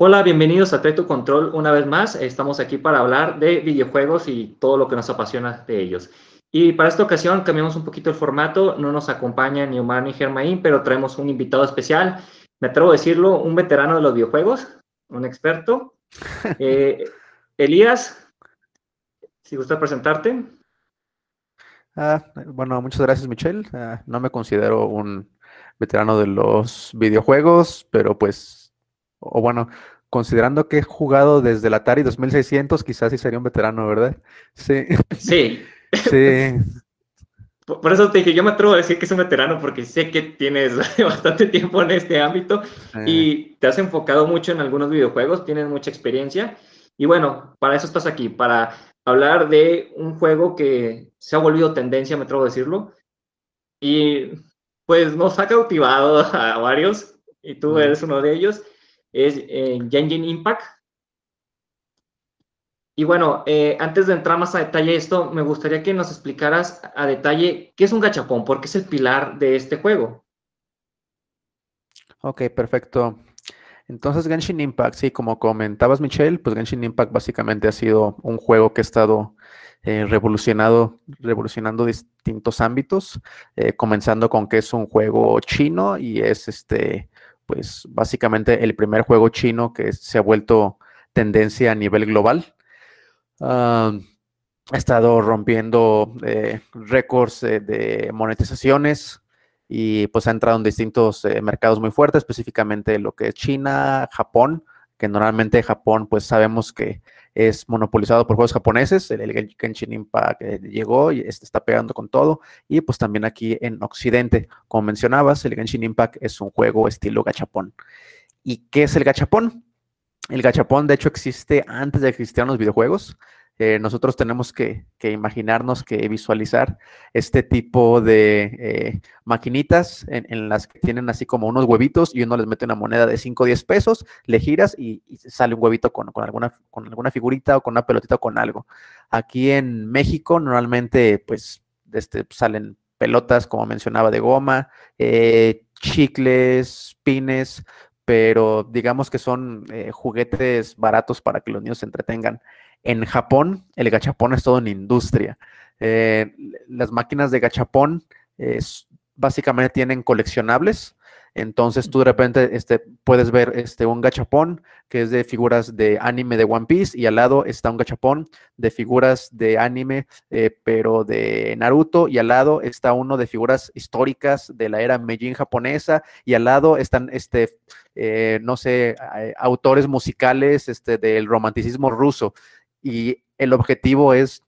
Hola, bienvenidos a Trae tu Control una vez más. Estamos aquí para hablar de videojuegos y todo lo que nos apasiona de ellos. Y para esta ocasión cambiamos un poquito el formato. No nos acompaña ni Omar ni Germain, pero traemos un invitado especial. Me atrevo a decirlo, un veterano de los videojuegos, un experto. Eh, Elías, si gusta presentarte. Ah, bueno, muchas gracias, Michelle. Ah, no me considero un veterano de los videojuegos, pero pues, o bueno, considerando que he jugado desde el Atari 2600, quizás sí sería un veterano, ¿verdad? Sí, Sí, sí, por eso te dije, yo me atrevo a decir que es un veterano porque sé que tienes bastante tiempo en este ámbito eh, y te has enfocado mucho en algunos videojuegos, tienes mucha experiencia. Y bueno, para eso estás aquí, para hablar de un juego que se ha volvido tendencia, me atrevo a decirlo. Y pues nos ha cautivado a varios, y tú eres uno de ellos, es eh, Impact. Y bueno, eh, antes de entrar más a detalle esto, me gustaría que nos explicaras a detalle qué es un gachapón, porque es el pilar de este juego. ok, perfecto. Entonces, Genshin Impact, sí, como comentabas, Michelle, pues Genshin Impact básicamente ha sido un juego que ha estado eh, revolucionado, revolucionando distintos ámbitos, eh, comenzando con que es un juego chino y es este, pues básicamente el primer juego chino que se ha vuelto tendencia a nivel global. Ah, ha estado rompiendo eh, récords eh, de monetizaciones y pues ha entrado en distintos eh, mercados muy fuertes, específicamente lo que es China, Japón, que normalmente Japón pues sabemos que es monopolizado por juegos japoneses, el, el Genshin Impact eh, llegó y este está pegando con todo, y pues también aquí en Occidente, como mencionabas, el Genshin Impact es un juego estilo gachapón. ¿Y qué es el gachapón? El gachapón de hecho existe antes de que existieran los videojuegos. Nosotros tenemos que, imaginarnos, que visualizar este tipo de eh, maquinitas en, las que tienen así como unos huevitos y uno les mete una moneda de 5 o 10 pesos, le giras y, sale un huevito con, con alguna, con alguna figurita o con una pelotita o con algo. Aquí en México normalmente pues este, salen pelotas, como mencionaba, de goma, eh, chicles, pines, pero digamos que son eh, juguetes baratos para que los niños se entretengan. En Japón, el gachapón es todo una industria. Eh, las máquinas de gachapón básicamente tienen coleccionables. Entonces tú de repente este, puedes ver este, un gachapón que es de figuras de anime de One Piece y al lado está un gachapón de figuras de anime, eh, pero de Naruto y al lado está uno de figuras históricas de la era Meijin japonesa y al lado están, este, eh, no sé, eh, autores musicales este, del romanticismo ruso y el objetivo es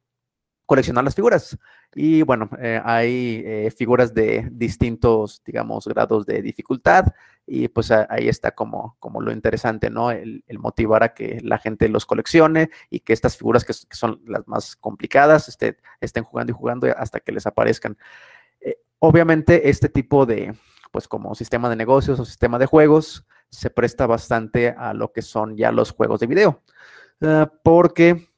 coleccionar las figuras. Y bueno, eh, hay eh, figuras de distintos, digamos, grados de dificultad y pues ahí está como, como lo interesante, ¿no? El, el, motivar a que la gente los coleccione y que estas figuras que, son las más complicadas este, estén jugando y jugando hasta que les aparezcan. Eh, obviamente este tipo de, pues como sistema de negocios o sistema de juegos, se presta bastante a lo que son ya los juegos de video. Porque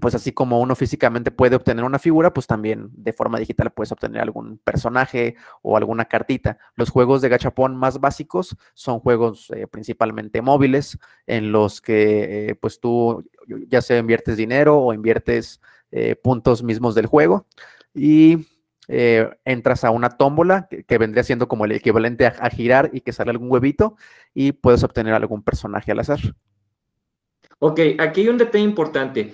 pues así como uno físicamente puede obtener una figura, pues también de forma digital puedes obtener algún personaje o alguna cartita. Los juegos de gachapón más básicos son juegos eh, principalmente móviles en los que eh, pues tú ya sea inviertes dinero o inviertes eh, puntos mismos del juego y entras a una tómbola que, que, vendría siendo como el equivalente a, a, girar y que sale algún huevito y puedes obtener algún personaje al azar. Ok, aquí hay un detalle importante.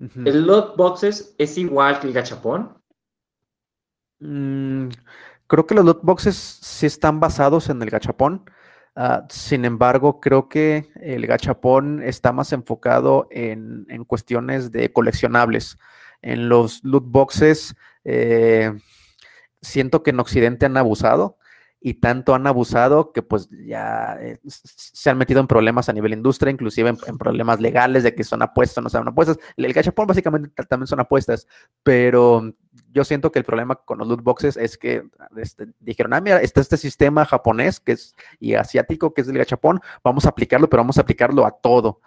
Uh -huh. ¿El lot boxes es igual que el gachapón? Mm, creo que los lot boxes sí están basados en el gachapón. Uh, sin embargo, creo que el gachapón está más enfocado en, en cuestiones de coleccionables. En los loot boxes, eh, siento que en Occidente han abusado y tanto han abusado que pues ya eh, se han metido en problemas a nivel industria, inclusive en, problemas legales de que son apuestas o no son apuestas. El gachapón básicamente también son apuestas, pero yo siento que el problema con los loot boxes es que este, dijeron, ah, mira, está este sistema japonés que es, y asiático que es el gachapón, vamos a aplicarlo, pero vamos a aplicarlo a todo.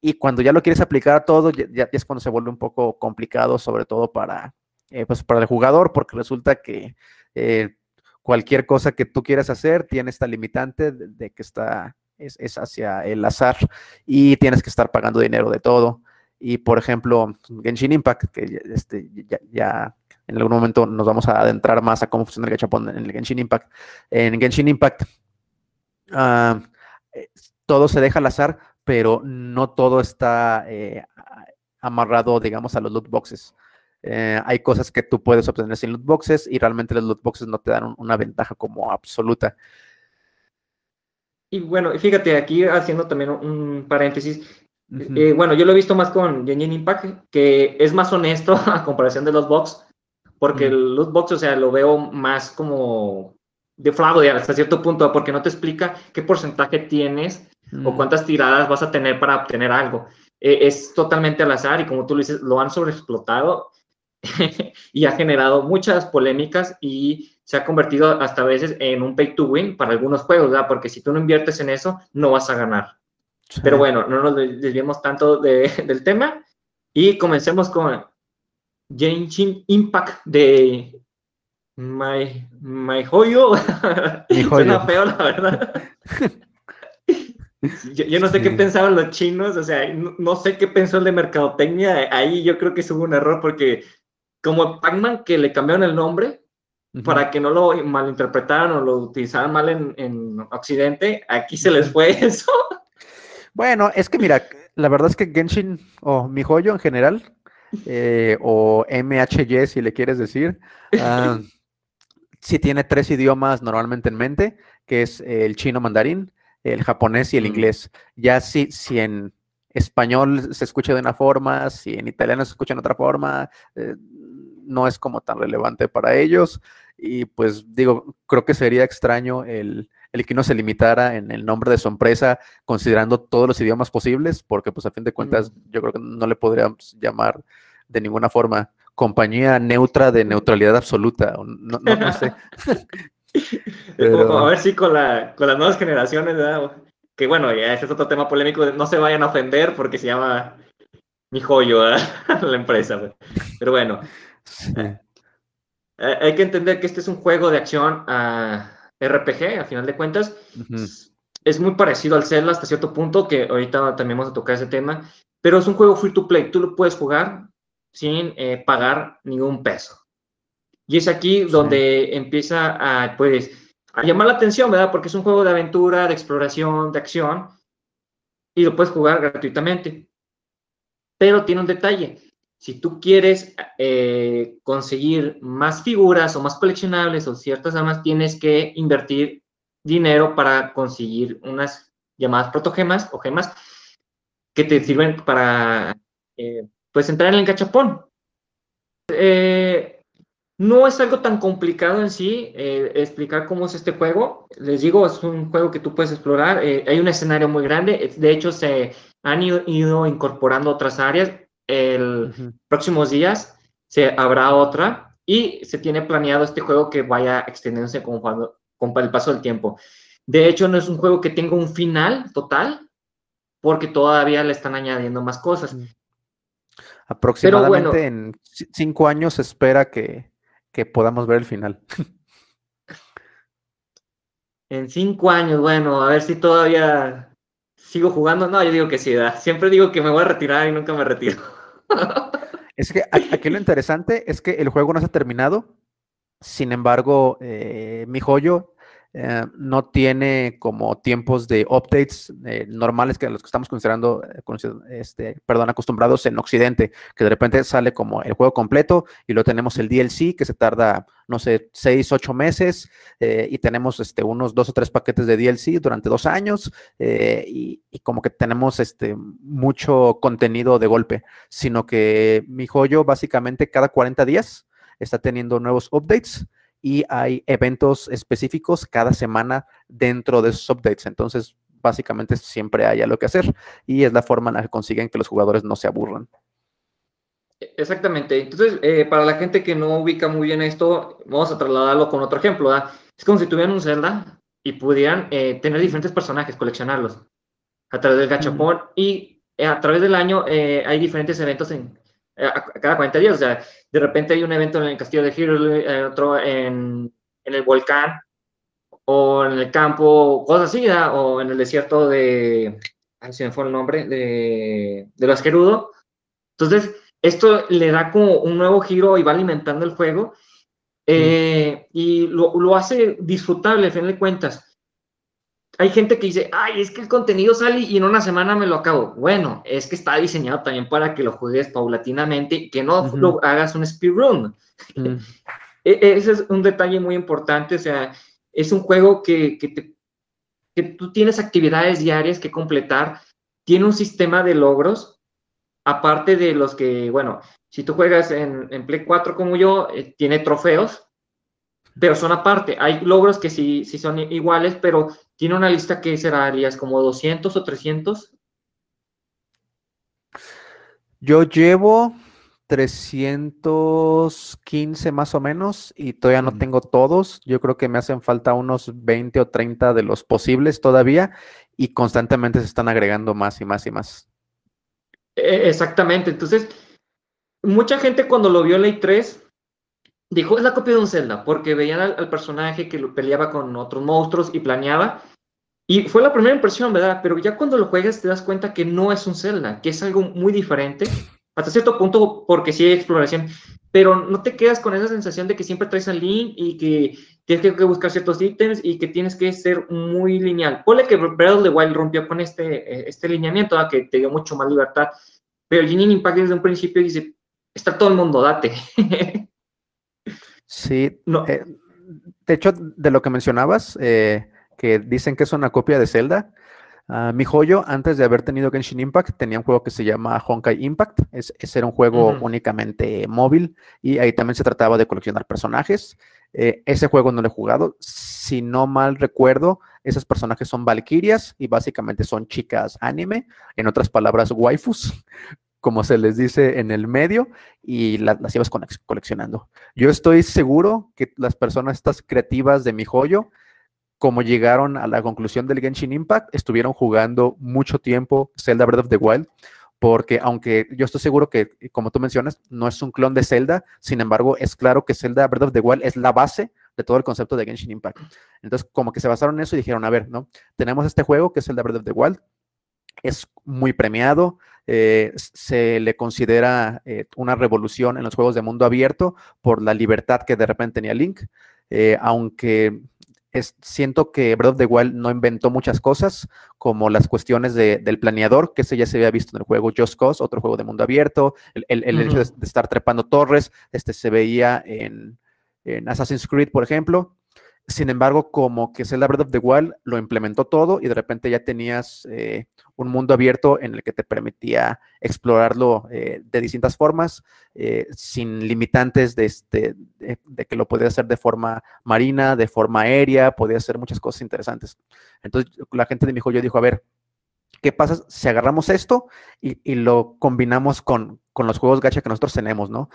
Y cuando ya lo quieres aplicar a todo, ya, es cuando se vuelve un poco complicado, sobre todo para, eh, pues para el jugador, porque resulta que eh, cualquier cosa que tú quieras hacer tiene esta limitante de, que está, es, hacia el azar y tienes que estar pagando dinero de todo. Y por ejemplo, Genshin Impact, que este, ya, en algún momento nos vamos a adentrar más a cómo funciona el gachapón en el Genshin Impact. En Genshin Impact, eh, todo se deja al azar, pero no todo está eh, amarrado, digamos, a los loot boxes. Eh, hay cosas que tú puedes obtener sin loot boxes y realmente los loot boxes no te dan una ventaja como absoluta. Y bueno, fíjate, aquí haciendo también un paréntesis, eh, bueno, yo lo he visto más con Genshin Impact, que es más honesto a comparación de los box, porque el loot box, o sea, lo veo más como de fraude hasta cierto punto, porque no te explica qué porcentaje tienes o cuántas tiradas vas a tener para obtener algo. Eh, es totalmente al azar y como tú lo dices, lo han sobreexplotado y ha generado muchas polémicas y se ha convertido hasta a veces en un pay to win para algunos juegos, ¿verdad? Porque si tú no inviertes en eso, no vas a ganar. Pero bueno, no nos desviemos tanto del tema y comencemos con Genshin Impact de My, my Joyo. Suena feo, la verdad. Yo, no sé qué pensaban los chinos, o sea, no, sé qué pensó el de mercadotecnia. Ahí yo creo que hubo un error porque como Pac-Man que le cambiaron el nombre para que no lo malinterpretaran o lo utilizaran mal en, Occidente, aquí se les fue eso. Bueno, es que mira, la verdad es que Genshin o mi joyo en general, eh, o MHY si le quieres decir, uh, sí tiene tres idiomas normalmente en mente, que es el chino mandarín, el japonés y el inglés. Ya si, si en español se escucha de una forma, si en italiano se escucha de otra forma, eh, no es como tan relevante para ellos. Y pues digo, creo que sería extraño el, que no se limitara en el nombre de su empresa, considerando todos los idiomas posibles, porque pues a fin de cuentas yo creo que no le podríamos llamar de ninguna forma compañía neutra de neutralidad absoluta. No, no, sé. A ver si con, la, con las nuevas generaciones, que bueno, ya ese es otro tema polémico, no se vayan a ofender porque se llama mi joyo la empresa. Pero bueno, eh, hay que entender que este es un juego de acción a RPG, a final de cuentas. Es muy parecido al Zelda hasta cierto punto, que ahorita también vamos a tocar ese tema, pero es un juego free to play. Tú lo puedes jugar sin eh, pagar ningún peso. Y es aquí donde empieza a, pues, a llamar la atención, ¿verdad? Porque es un juego de aventura, de exploración, de acción, y lo puedes jugar gratuitamente. Pero tiene un detalle. Si tú quieres eh, conseguir más figuras o más coleccionables o ciertas armas, tienes que invertir dinero para conseguir unas llamadas protogemas o gemas que te sirven para eh, pues entrar en el cachapón. Eh, no es algo tan complicado en sí explicar cómo es este juego. Les digo, es un juego que tú puedes explorar. hay un escenario muy grande. De hecho, se han ido incorporando otras áreas el próximos días se habrá otra y se tiene planeado este juego que vaya extendiéndose con, con el paso del tiempo. De hecho, no es un juego que tenga un final total, porque todavía le están añadiendo más cosas. Aproximadamente en cinco años se espera que, que podamos ver el final. en cinco años, bueno, a ver si todavía sigo jugando. No, yo digo que sí, siempre digo que me voy a retirar y nunca me retiro. Es que aquí lo interesante es que el juego no se ha terminado. Sin embargo, eh, mi joyo eh, no tiene como tiempos de updates eh, normales que los que estamos considerando, este, perdón, acostumbrados en Occidente, que de repente sale como el juego completo y luego tenemos el DLC que se tarda, no sé, seis, ocho meses y tenemos este, unos dos o tres paquetes de DLC durante dos años y, y, como que tenemos este, mucho contenido de golpe, sino que mi joyo básicamente cada 40 días está teniendo nuevos updates y hay eventos específicos cada semana dentro de esos updates. Entonces, básicamente siempre hay algo que hacer y es la forma en la que consiguen que los jugadores no se aburran. Exactamente. Entonces, eh, para la gente que no ubica muy bien esto, vamos a trasladarlo con otro ejemplo. ¿verdad? Es como si tuvieran un Zelda y pudieran eh, tener diferentes personajes, coleccionarlos a través del gachapón y eh, a través del año hay diferentes eventos en cada 40 días. O sea, de repente hay un evento en el castillo de Hero, otro en, en, el volcán o en el campo, cosas así, o en el desierto de, ay, se me fue el nombre, de, de los Gerudo. Entonces, esto le da como un nuevo giro y va alimentando el juego eh, y lo, lo, hace disfrutable, a fin de cuentas. Hay gente que dice, ay, es que el contenido sale y en una semana me lo acabo. Bueno, es que está diseñado también para que lo juegues paulatinamente, que no lo hagas un speedrun. E, ese es un detalle muy importante, o sea, es un juego que, que, te, que tú tienes actividades diarias que completar, tiene un sistema de logros aparte de los que, bueno, si tú juegas en, Play 4 como yo, eh, tiene trofeos, pero son aparte. Hay logros que sí, sí son iguales, pero tiene una lista que será, Arias, como 200 o 300. Yo llevo 315 más o menos y todavía no tengo todos. Yo creo que me hacen falta unos 20 o 30 de los posibles todavía y constantemente se están agregando más y más y más. E, exactamente. Entonces, mucha gente cuando lo vio en Ley 3 dijo, es la copia de un Zelda, porque veían al, personaje que lo peleaba con otros monstruos y planeaba. Y fue la primera impresión, ¿verdad? Pero ya cuando lo juegas te das cuenta que no es un Zelda, que es algo muy diferente, hasta cierto punto porque sí hay exploración, pero no te quedas con esa sensación de que siempre traes al Link y que tienes que buscar ciertos ítems y que tienes que ser muy lineal. Ponle que Breath of the Wild rompió con este, eh, este lineamiento, que te dio mucho más libertad, pero Genie Impact desde un principio dice, está todo el mundo, date. sí, no. Eh, de hecho, de lo que mencionabas, eh, que dicen que es una copia de Zelda, Ah, mi joyo, antes de haber tenido Genshin Impact, tenía un juego que se llama Honkai Impact. Es, ese era un juego únicamente móvil y ahí también se trataba de coleccionar personajes. Eh, ese juego no lo he jugado. Si no mal recuerdo, esos personajes son valquirias y básicamente son chicas anime, en otras palabras, waifus, como se les dice en el medio, y las ibas coleccionando. Yo estoy seguro que las personas estas creativas de mi joyo como llegaron a la conclusión del Genshin Impact, estuvieron jugando mucho tiempo Zelda Breath of the Wild, porque aunque yo estoy seguro que, como tú mencionas, no es un clon de Zelda, sin embargo, es claro que Zelda Breath of the Wild es la base de todo el concepto de Genshin Impact. Entonces, como que se basaron en eso y dijeron, a ver, ¿no? Tenemos este juego que es Zelda Breath of the Wild, es muy premiado, eh, se le considera eh, una revolución en los juegos de mundo abierto por la libertad que de repente tenía Link, eh, aunque siento que Breath of the Wild no inventó muchas cosas, como las cuestiones del planeador, que ese ya se había visto en el juego Just Cause, otro juego de mundo abierto, el, hecho de, estar trepando torres, este se veía en, en Assassin's Creed, por ejemplo, sin embargo, como que Zelda Breath of the Wild lo implementó todo y de repente ya tenías eh, un mundo abierto en el que te permitía explorarlo eh, de distintas formas, eh, sin limitantes de, este, de, que lo podías hacer de forma marina, de forma aérea, podía hacer muchas cosas interesantes. Entonces, la gente de mi juego dijo, a ver, ¿qué pasa si agarramos esto y, lo combinamos con, con, los juegos gacha que nosotros tenemos, ¿no?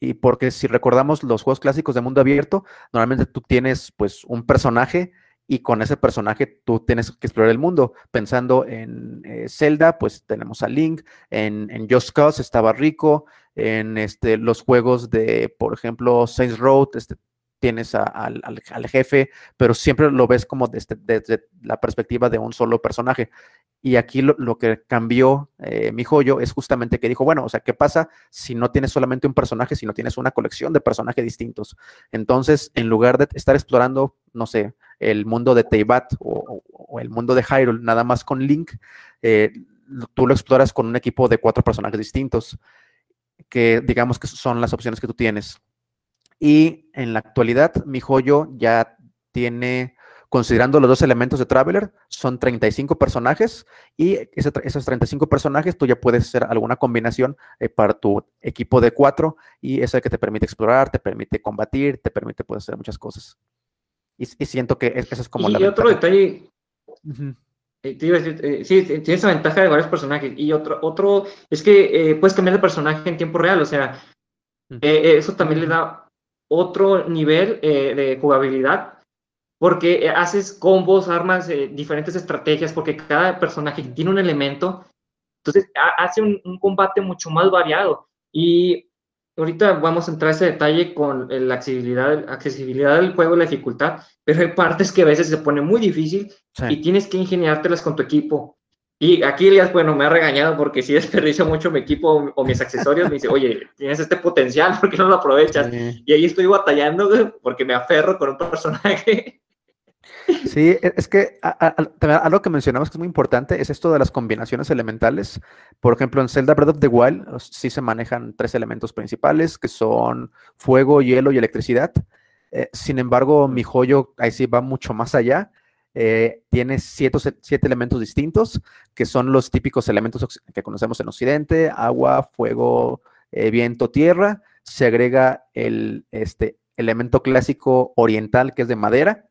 Y porque si recordamos los juegos clásicos de mundo abierto, normalmente tú tienes pues un personaje y con ese personaje tú tienes que explorar el mundo. Pensando en eh, Zelda, pues tenemos a Link, en, en Just Cause estaba Rico, en este, los juegos de, por ejemplo, Saints Road, este, tienes al, jefe, pero siempre lo ves como desde, desde, la perspectiva de un solo personaje. Y aquí lo, que cambió eh, mi joyo es justamente que dijo, bueno, o sea, ¿qué pasa si no tienes solamente un personaje, si no tienes una colección de personajes distintos? Entonces, en lugar de estar explorando, no sé, el mundo de Teyvat o, el mundo de Hyrule, nada más con Link, eh, tú lo exploras con un equipo de cuatro personajes distintos, que digamos que son las opciones que tú tienes. Y en la actualidad, mi joyo ya tiene considerando los dos elementos de Traveler, son 35 personajes y esos 35 personajes tú ya puedes hacer alguna combinación eh, para tu equipo de cuatro y es el que te permite explorar, te permite combatir, te permite poder hacer muchas cosas. Y, siento que eso es como y, la... Y otro detalle... Eh, eh, sí, tiene esa ventaja de varios personajes. Y otro, otro es que puedes cambiar de personaje en tiempo real, o sea, eso también le da otro nivel de jugabilidad porque eh, haces combos, armas, eh, diferentes estrategias, porque cada personaje tiene un elemento, entonces hace un, combate mucho más variado. Y ahorita vamos a entrar a ese detalle con la accesibilidad, accesibilidad del juego la dificultad, pero hay partes que a veces se pone muy difícil y tienes que ingeniártelas con tu equipo. Y aquí Elias, bueno, me ha regañado porque si desperdicio mucho mi equipo o, mis accesorios, me dice, oye, tienes este potencial, ¿por qué no lo aprovechas? Y ahí estoy batallando porque me aferro con un personaje Sí, e, es que algo que mencionamos que es muy importante es esto de las combinaciones elementales. Por ejemplo, en Zelda Breath of the Wild sí se manejan tres elementos principales que son fuego, hielo y electricidad. Eh, sin embargo, mi joyo ahí sí va mucho más allá. Eh, tiene siete, siete, elementos distintos, que son los típicos elementos que conocemos en Occidente, agua, fuego, eh, viento, tierra. Se agrega el este, elemento clásico oriental, que es de madera,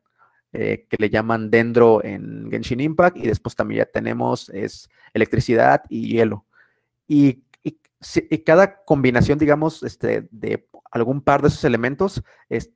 eh, que le llaman dendro en Genshin Impact y después también ya tenemos es electricidad y hielo. Y, cada combinación, digamos, este, de algún par de esos elementos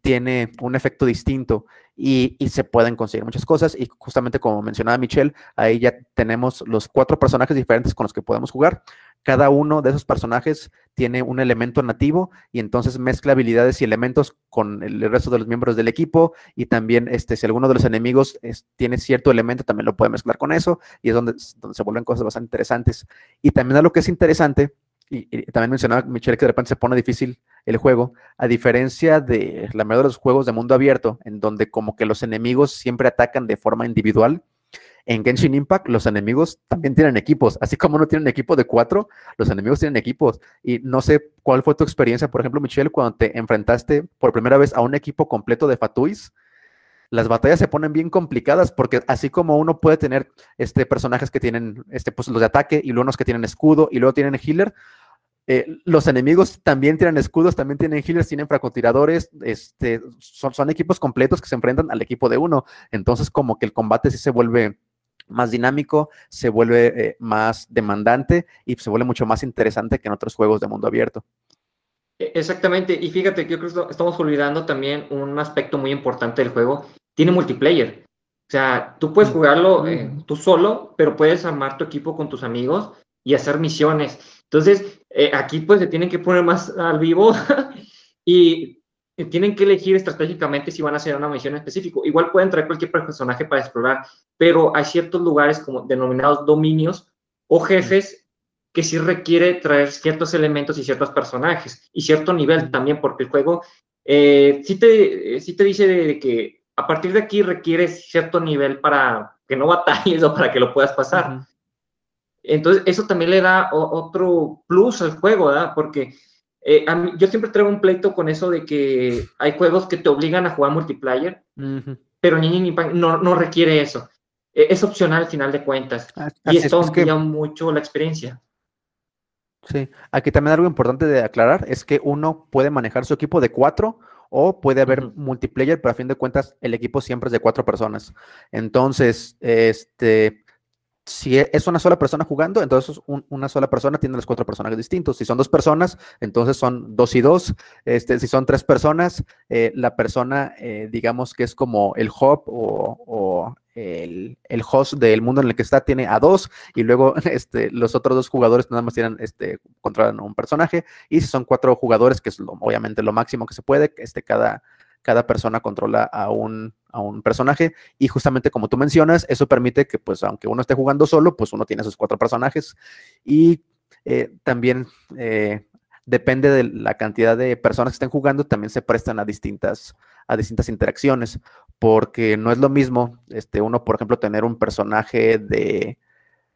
tiene un efecto distinto y, y, se pueden conseguir muchas cosas. Y justamente como mencionaba Michelle, ahí ya tenemos los cuatro personajes diferentes con los que podemos jugar. Cada uno de esos personajes tiene un elemento nativo y entonces mezcla habilidades y elementos con el resto de los miembros del equipo y también este, si alguno de los enemigos tiene cierto elemento también lo puede mezclar con eso y es donde, donde se vuelven cosas bastante interesantes. Y también algo que es interesante, y, también mencionaba Michelle que de repente se pone difícil el juego, a diferencia de la mayoría de los juegos de mundo abierto, en donde como que los enemigos siempre atacan de forma individual, en Genshin Impact los enemigos también tienen equipos, así como no tienen equipo de cuatro, los enemigos tienen equipos. Y no sé cuál fue tu experiencia, por ejemplo, Michelle, cuando te enfrentaste por primera vez a un equipo completo de Fatuis. Las batallas se ponen bien complicadas porque así como uno puede tener este, personajes que tienen este, pues, los de ataque y luego unos que tienen escudo y luego tienen healer, eh, los enemigos también tienen escudos, también tienen healers, tienen francotiradores, este, son, son, equipos completos que se enfrentan al equipo de uno. Entonces, como que el combate sí se vuelve más dinámico, se vuelve eh, más demandante y se vuelve mucho más interesante que en otros juegos de mundo abierto. E, exactamente, y fíjate que yo creo que estamos olvidando también un aspecto muy importante del juego, tiene multiplayer. O sea, tú puedes jugarlo eh, tú solo, pero puedes armar tu equipo con tus amigos y hacer misiones. Entonces, eh, aquí pues se tienen que poner más al vivo y tienen que elegir estratégicamente si van a hacer una misión específica. Igual pueden traer cualquier personaje para explorar, pero hay ciertos lugares como denominados dominios o jefes que sí requiere traer ciertos elementos y ciertos personajes y cierto nivel también, porque el juego eh, sí, te, sí te dice de que a partir de aquí requiere cierto nivel para que no batalles o para que lo puedas pasar. Entonces, eso también le da otro plus al juego, ¿verdad? Porque eh, yo siempre traigo un pleito con eso de que hay juegos que te obligan a jugar multiplayer, pero Ninja Impact no, no requiere eso. E, es opcional al final de cuentas. y esto amplía mucho la experiencia. Sí, aquí también algo importante de aclarar es que uno puede manejar su equipo de cuatro o puede haber multiplayer, pero a fin de cuentas el equipo siempre es de cuatro personas. Entonces, este, si e, es una sola persona jugando, entonces una sola persona tiene los cuatro personajes distintos. Si son dos personas, entonces son dos y dos. Este, si son tres personas, eh, la persona, eh, digamos que es como el hub o, el, host del mundo en el que está, tiene a dos, y luego este, los otros dos jugadores nada más tienen, este, controlan un personaje. Y si son cuatro jugadores, que es obviamente lo máximo que se puede, este, cada, cada persona controla a un, a un personaje y justamente como tú mencionas, eso permite que pues aunque uno esté jugando solo, pues uno tiene esos cuatro personajes y eh, también eh, depende de la cantidad de personas que estén jugando, también se prestan a distintas, a distintas interacciones, porque no es lo mismo este, uno, por ejemplo, tener un personaje de,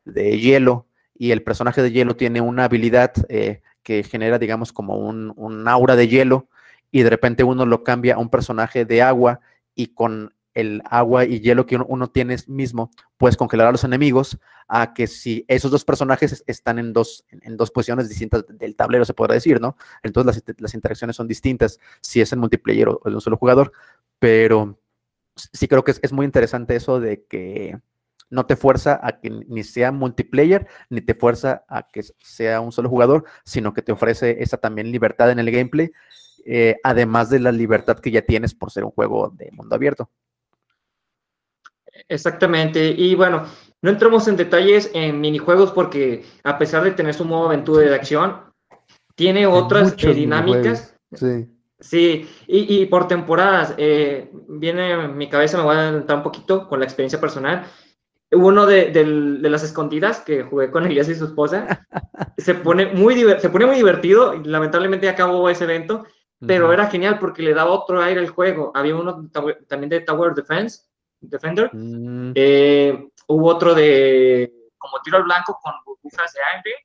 de hielo y el personaje de hielo tiene una habilidad eh, que genera, digamos, como un, un aura de hielo y de repente uno lo cambia a un personaje de agua y con el agua y hielo que uno, uno tiene mismo, puedes congelar a los enemigos, a que si esos dos personajes es- están en dos, en dos posiciones distintas del tablero, se podrá decir, ¿no? Entonces las, las interacciones son distintas si es en multiplayer o, de un solo jugador, pero sí creo que es, es muy interesante eso de que no te fuerza a que ni sea multiplayer, ni te fuerza a que sea un solo jugador, sino que te ofrece esa también libertad en el gameplay, eh, además de la libertad que ya tienes por ser un juego de mundo abierto. Exactamente. Y bueno, no entramos en detalles en minijuegos porque a pesar de tener su modo aventura de acción, tiene otras eh, dinámicas. Sí. Sí, y, y por temporadas, eh, viene en mi cabeza, me voy a adelantar un poquito con la experiencia personal. Uno de, las escondidas que jugué con Elías y su esposa, se pone muy, se pone muy divertido, y lamentablemente acabó ese evento, pero era genial porque le daba otro aire al juego. Había uno también de Tower Defense, Defender, Mm, eh, hubo otro de como tiro al blanco con burbujas de aire.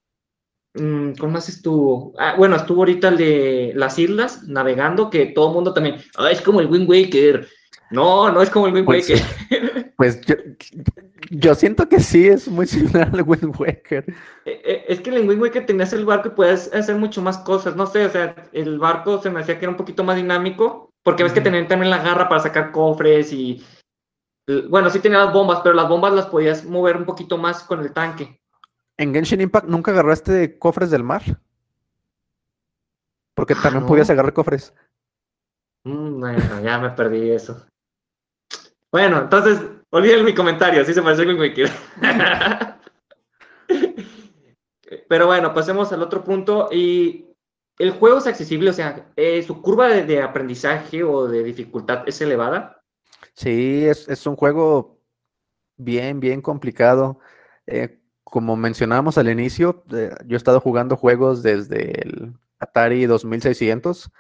Mm, ¿Cómo más estuvo? Ah, bueno, estuvo ahorita el de las islas navegando, que todo el mundo también. "Ah, es como el Wind Waker. No, no es como el Wind Pues, Waker. Pues yo, yo siento que sí es muy similar al Wind Waker. Eh, eh, es que en el Wind Waker tenías el barco y puedes hacer mucho más cosas. No sé, o sea, el barco se me hacía que era un poquito más dinámico, porque ves que tenían también la garra para sacar cofres y. Bueno, sí tenía las bombas, pero las bombas las podías mover un poquito más con el tanque. ¿En Genshin Impact nunca agarraste cofres del mar? Porque Ah, también no. podías agarrar cofres. Mm, bueno, ya me perdí eso. Bueno, entonces, olviden mi comentario, sí se parece al Wind Waker. Pero bueno, pasemos al otro punto. Y el juego es accesible, o sea, eh, su curva de, de aprendizaje o de dificultad es elevada. Sí, es, es un juego bien, bien complicado. Eh, como mencionábamos al inicio, eh, yo he estado jugando juegos desde el Atari 2600,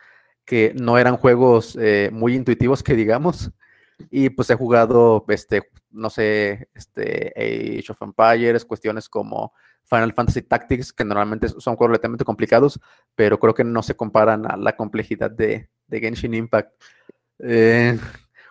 que no eran juegos eh, muy intuitivos, que digamos. Y pues he jugado, este, no sé, este, Age of Empires, cuestiones como Final Fantasy Tactics, que normalmente son juegos complicados, pero creo que no se comparan a la complejidad de, de Genshin Impact. Eh,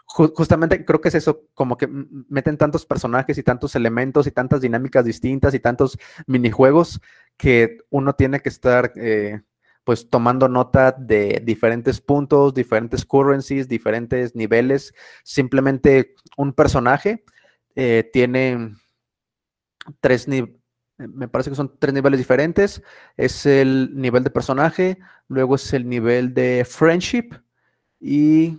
justamente creo que es eso, como que meten tantos personajes y tantos elementos y tantas dinámicas distintas y tantos minijuegos que uno tiene que estar eh, pues tomando nota de diferentes puntos, diferentes currencies, diferentes niveles. Simplemente un personaje eh, tiene tres niveles. Me parece que son tres niveles diferentes. Es el nivel de personaje, luego es el nivel de friendship y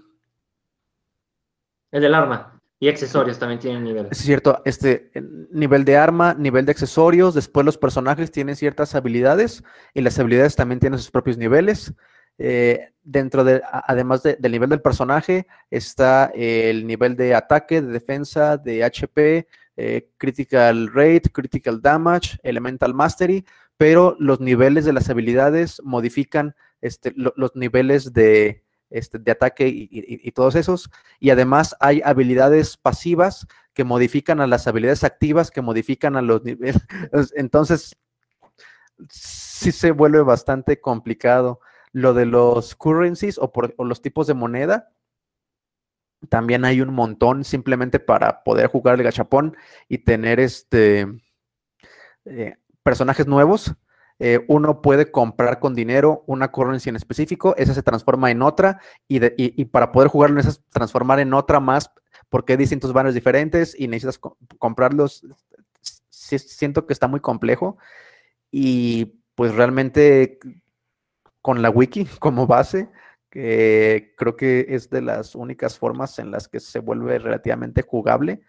El del arma. Y accesorios también tienen niveles. Es cierto, este nivel de arma, nivel de accesorios, después los personajes tienen ciertas habilidades y las habilidades también tienen sus propios niveles. Eh, dentro de, además de- del nivel del personaje, está el nivel de ataque, de defensa, de HP, eh, critical rate, critical damage, elemental mastery, pero los niveles de las habilidades modifican este, lo- los niveles de, este, de ataque y- todos esos y además hay habilidades pasivas que modifican a las habilidades activas, que modifican a los niveles. Entonces, sí se vuelve bastante complicado. Lo de los currencies o los tipos de moneda, también hay un montón simplemente para poder jugar el gachapón y tener este eh, personajes nuevos. Eh, uno puede comprar con dinero una currency en específico, esa se transforma en otra y, para poder jugarlo necesitas transformar en otra más porque hay distintos banners diferentes y necesitas co- comprarlos. Siento que está muy complejo y pues realmente con la wiki como base, creo que es de las únicas formas en las que se vuelve relativamente jugable.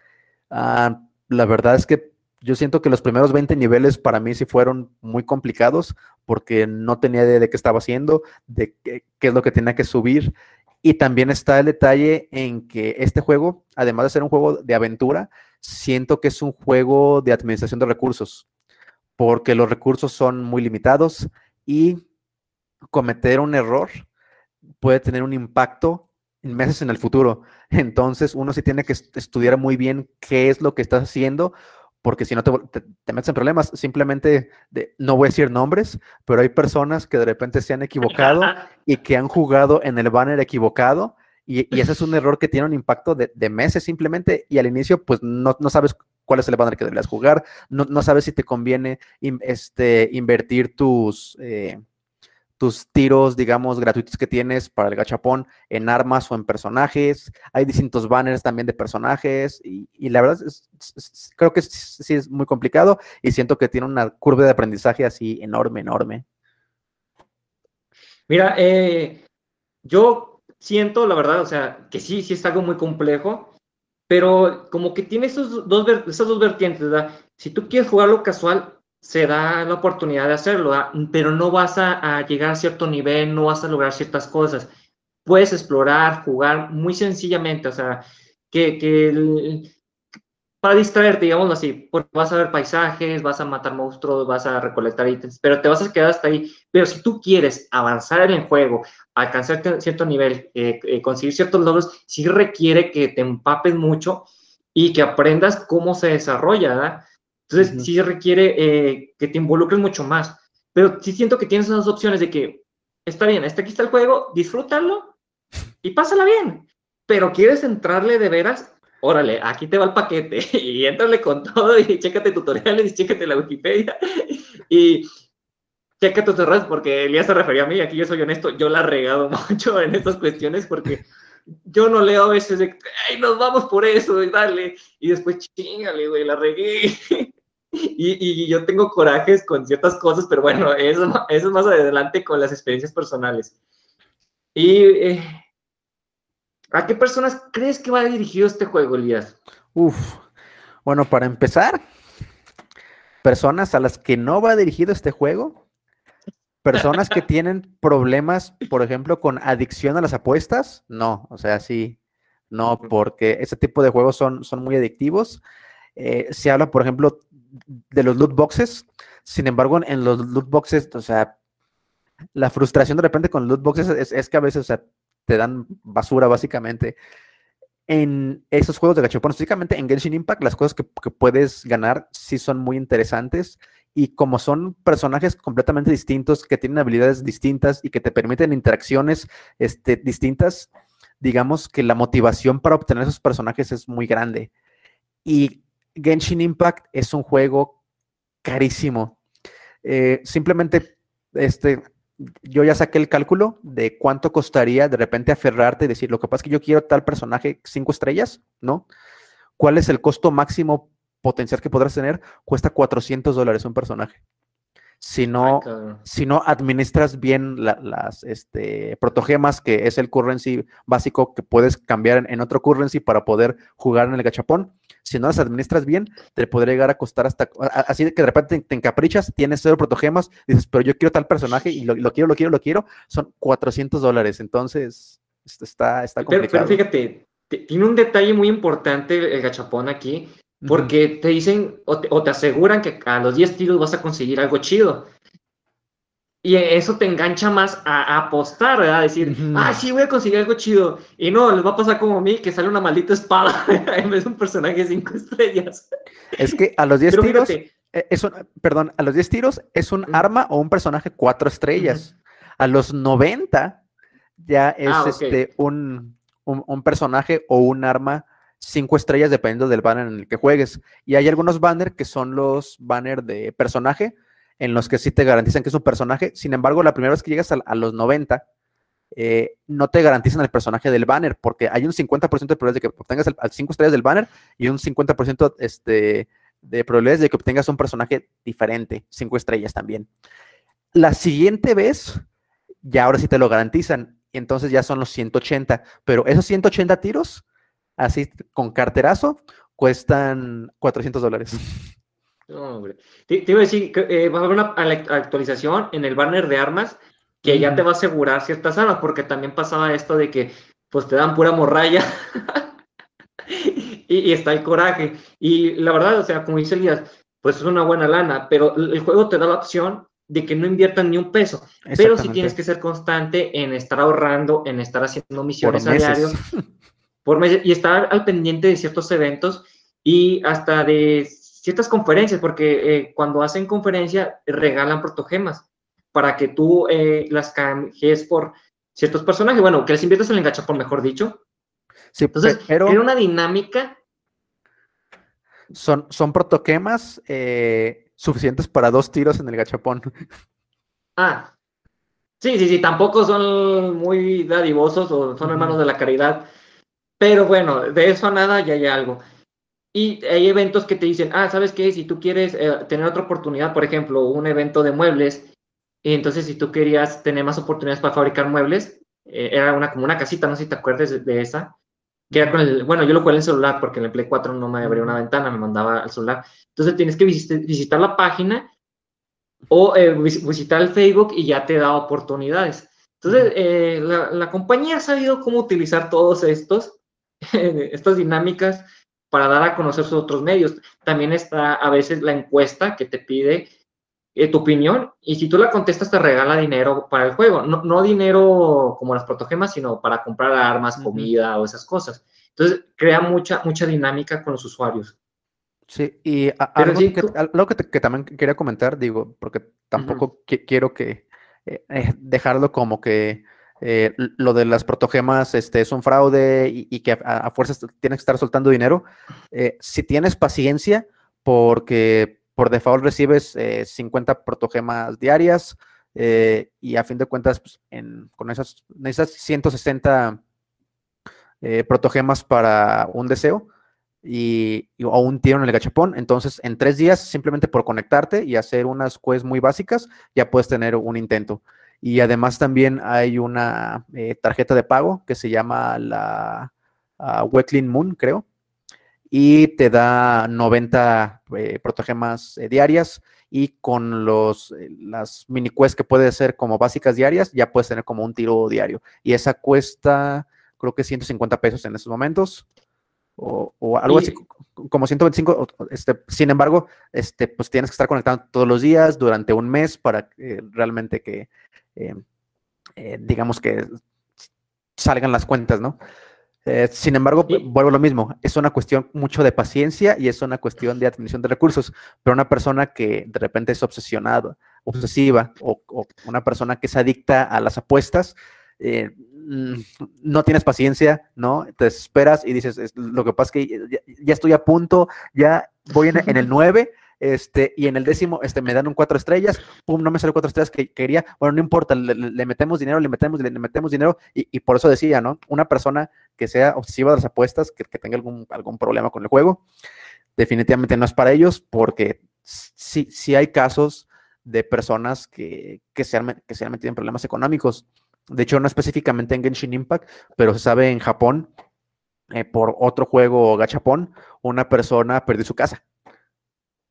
Ah, la verdad es que yo siento que los primeros 20 niveles para mí sí fueron muy complicados porque no tenía idea de qué estaba haciendo, de qué, qué es lo que tenía que subir. Y también está el detalle en que este juego, además de ser un juego de aventura, siento que es un juego de administración de recursos, porque los recursos son muy limitados y cometer un error puede tener un impacto en meses en el futuro. Entonces, uno sí tiene que est- estudiar muy bien qué es lo que estás haciendo, porque si no te, te- te metes en problemas. Simplemente, de- no voy a decir nombres, pero hay personas que de repente se han equivocado y que han jugado en el banner equivocado Y, ese es un error que tiene un impacto de, meses simplemente y al inicio pues no, sabes cuál es el banner que deberías jugar, no, no sabes si te conviene este, invertir tus, eh, tus tiros, digamos, gratuitos que tienes para el gachapón en armas o en personajes. Hay distintos banners también de personajes y, la verdad creo que sí es muy complicado y siento que tiene una curva de aprendizaje así enorme, enorme. Mira, eh, yo siento, la verdad, o sea, que sí, sí es algo muy complejo, pero como que tiene esos dos, esas dos vertientes, ¿verdad? Si tú quieres jugarlo casual, se da la oportunidad de hacerlo, pero no vas a, llegar a cierto nivel, no vas a lograr ciertas cosas. Puedes explorar, jugar muy sencillamente, o sea, que, que para distraerte, digámoslo así, porque vas a ver paisajes, vas a matar monstruos, vas a recolectar ítems, pero te vas a quedar hasta ahí. Pero si tú quieres avanzar en el juego, alcanzar cierto nivel, eh, eh, conseguir ciertos logros, sí requiere que te empapes mucho y que aprendas cómo se desarrolla, ¿verdad? Entonces, sí requiere eh, que te involucres mucho más. Pero sí siento que tienes esas opciones de que, está bien, este aquí está el juego, disfrútalo y pásala bien. Pero quieres entrarle de veras, órale, aquí te va el paquete y entrale con todo y chécate tutoriales y chécate la Wikipedia y checa tus errores porque Elías se refería a mí, aquí yo soy honesto, yo la he regado mucho en estas cuestiones porque yo no leo a veces de, ay, nos vamos por eso y dale, y después chingale, güey, la regué. Y, y, yo tengo corajes con ciertas cosas, pero bueno, eso, eso es más adelante con las experiencias personales. Y eh, ¿A qué personas crees que va dirigido este juego, Elías? Uf, bueno, para empezar, personas a las que no va dirigido este juego, personas que tienen problemas, por ejemplo, con adicción a las apuestas, no, o sea, sí, no, porque ese tipo de juegos son, son muy adictivos. Eh, se habla, por ejemplo, de los loot boxes, sin embargo, en los loot boxes, o sea, la frustración de repente con loot boxes es, que a veces, o sea, te dan basura básicamente. En esos juegos de gachapón, específicamente en Genshin Impact, las cosas que, puedes ganar sí son muy interesantes y como son personajes completamente distintos, que tienen habilidades distintas y que te permiten interacciones este, distintas, digamos que la motivación para obtener esos personajes es muy grande. Y Genshin Impact es un juego carísimo. Eh, simplemente este, yo ya saqué el cálculo de cuánto costaría de repente aferrarte y decir, lo que pasa es que yo quiero tal personaje cinco estrellas, ¿no? ¿Cuál es el costo máximo potencial que podrás tener? Cuesta 400 dólares un personaje. Si no, si no administras bien las este, protogemas, que es el currency básico que puedes cambiar en, otro currency para poder jugar en el gachapón, si no las administras bien, te podría llegar a costar hasta, así que de repente te, encaprichas, tienes cero protogemas, dices, pero yo quiero tal personaje y lo, quiero, lo quiero, lo quiero, son 400 dólares, entonces está, está complicado. Pero, fíjate, tiene un detalle muy importante el gachapón aquí, porque te dicen o te, aseguran que a los 10 tiros vas a conseguir algo chido. Y eso te engancha más a, apostar, ¿verdad? A decir, ah, sí, voy a conseguir algo chido. Y no, les va a pasar como a mí, que sale una maldita espada en vez de un personaje de 5 estrellas. Es que a los 10 tiros, eh, es perdón, a los 10 tiros es un arma o un personaje 4 estrellas. A los 90 ya es ah, este, un, un, personaje o un arma 5 estrellas dependiendo del banner en el que juegues. Y hay algunos banners que son los banners de personaje en los que sí te garantizan que es un personaje. Sin embargo, la primera vez que llegas a, los 90, eh, no te garantizan el personaje del banner, porque hay un 50% de probabilidades de que obtengas el, 5 estrellas del banner y un 50% este, de probabilidades de que obtengas un personaje diferente, 5 estrellas también. La siguiente vez, ya ahora sí te lo garantizan, entonces ya son los 180, pero esos 180 tiros, así con carterazo, cuestan 400 dólares. hombre. Te, iba a decir que eh, va a haber una actualización en el banner de armas que ya te va a asegurar ciertas armas, porque también pasaba esto de que pues te dan pura morralla y, está el coraje. Y la verdad, o sea, como dice Elías, pues es una buena lana, pero el juego te da la opción de que no inviertan ni un peso, pero sí tienes que ser constante en estar ahorrando, en estar haciendo misiones a diario, por y estar al pendiente de ciertos eventos y hasta de ciertas conferencias, porque eh, cuando hacen conferencia regalan protogemas para que tú eh, las cambies por ciertos personajes, bueno, que les inviertas en el gachapón, mejor dicho. Sí, Entonces, pero era una dinámica. son, son protoquemas eh, suficientes para dos tiros en el gachapón. Ah, sí, sí, sí, tampoco son muy dadivosos o son hermanos de la caridad, pero bueno, de eso a nada ya hay algo. Y hay eventos que te dicen, ah, ¿sabes qué? Si tú quieres eh, tener otra oportunidad, por ejemplo, un evento de muebles, y entonces si tú querías tener más oportunidades para fabricar muebles, eh, era una como una casita, no sé si te acuerdas de, de esa, que era con el, bueno, yo lo jugué en el celular porque en el Play 4 no me abría una ventana, me mandaba al celular. Entonces tienes que visit- visitar la página o eh, vis- visitar el Facebook y ya te da oportunidades. Entonces, eh, la, la compañía ha sabido cómo utilizar todos estos, estas dinámicas para dar a conocer sus otros medios. También está a veces la encuesta que te pide eh, tu opinión y si tú la contestas te regala dinero para el juego. No, no dinero como las protogemas, sino para comprar armas, comida o esas cosas. Entonces, crea mucha, mucha dinámica con los usuarios. Sí, y a- algo, sí, que, tú- algo que, te- que también quería comentar, digo, porque tampoco qui- quiero que eh, eh, dejarlo como que eh, lo de las protogemas este, es un fraude y, que a, a fuerzas tienes que estar soltando dinero. Eh, si tienes paciencia, porque por default recibes eh, 50 protogemas diarias eh, y a fin de cuentas, pues, con esas, necesitas 160 eh, protogemas para un deseo y- o un tiro en el gachapón. Entonces, en tres días, simplemente por conectarte y hacer unas quests muy básicas, ya puedes tener un intento. Y además también hay una eh, tarjeta de pago que se llama la ah, Wecklin Moon, creo, y te da 90 eh, protogemas eh, diarias y con los, eh, las mini quests que puedes hacer como básicas diarias, ya puedes tener como un tiro diario. Y esa cuesta, creo que 150 pesos en estos momentos o, o algo Y- así co- como 125. o- o, Este, sin embargo, este, pues tienes que estar conectado todos los días durante un mes para que realmente que, eh, eh, digamos que salgan las cuentas, ¿no? Eh, sin embargo, Sí. vuelvo a lo mismo, es una cuestión mucho de paciencia y es una cuestión de administración de recursos, pero una persona que de repente es obsesionada, obsesiva o, o una persona que es adicta a las apuestas, eh, mm, no tienes paciencia, ¿no? Te desesperas y dices, "Es- lo que pasa es que ya, ya estoy a punto, ya voy en, en el 9, este, y en el décimo este, me dan un cuatro estrellas, pum, no me sale cuatro estrellas que quería, bueno, no importa, le, metemos dinero, le metemos, le, metemos dinero, y, por eso decía, ¿no? Una persona que sea obsesiva de las apuestas, que, tenga algún, problema con el juego, definitivamente no es para ellos, porque sí, sí hay casos de personas que, que, se han, me- que se han metido en problemas económicos. De hecho, no específicamente en Genshin Impact, pero se sabe en Japón, eh, por otro juego gachapón, una persona perdió su casa.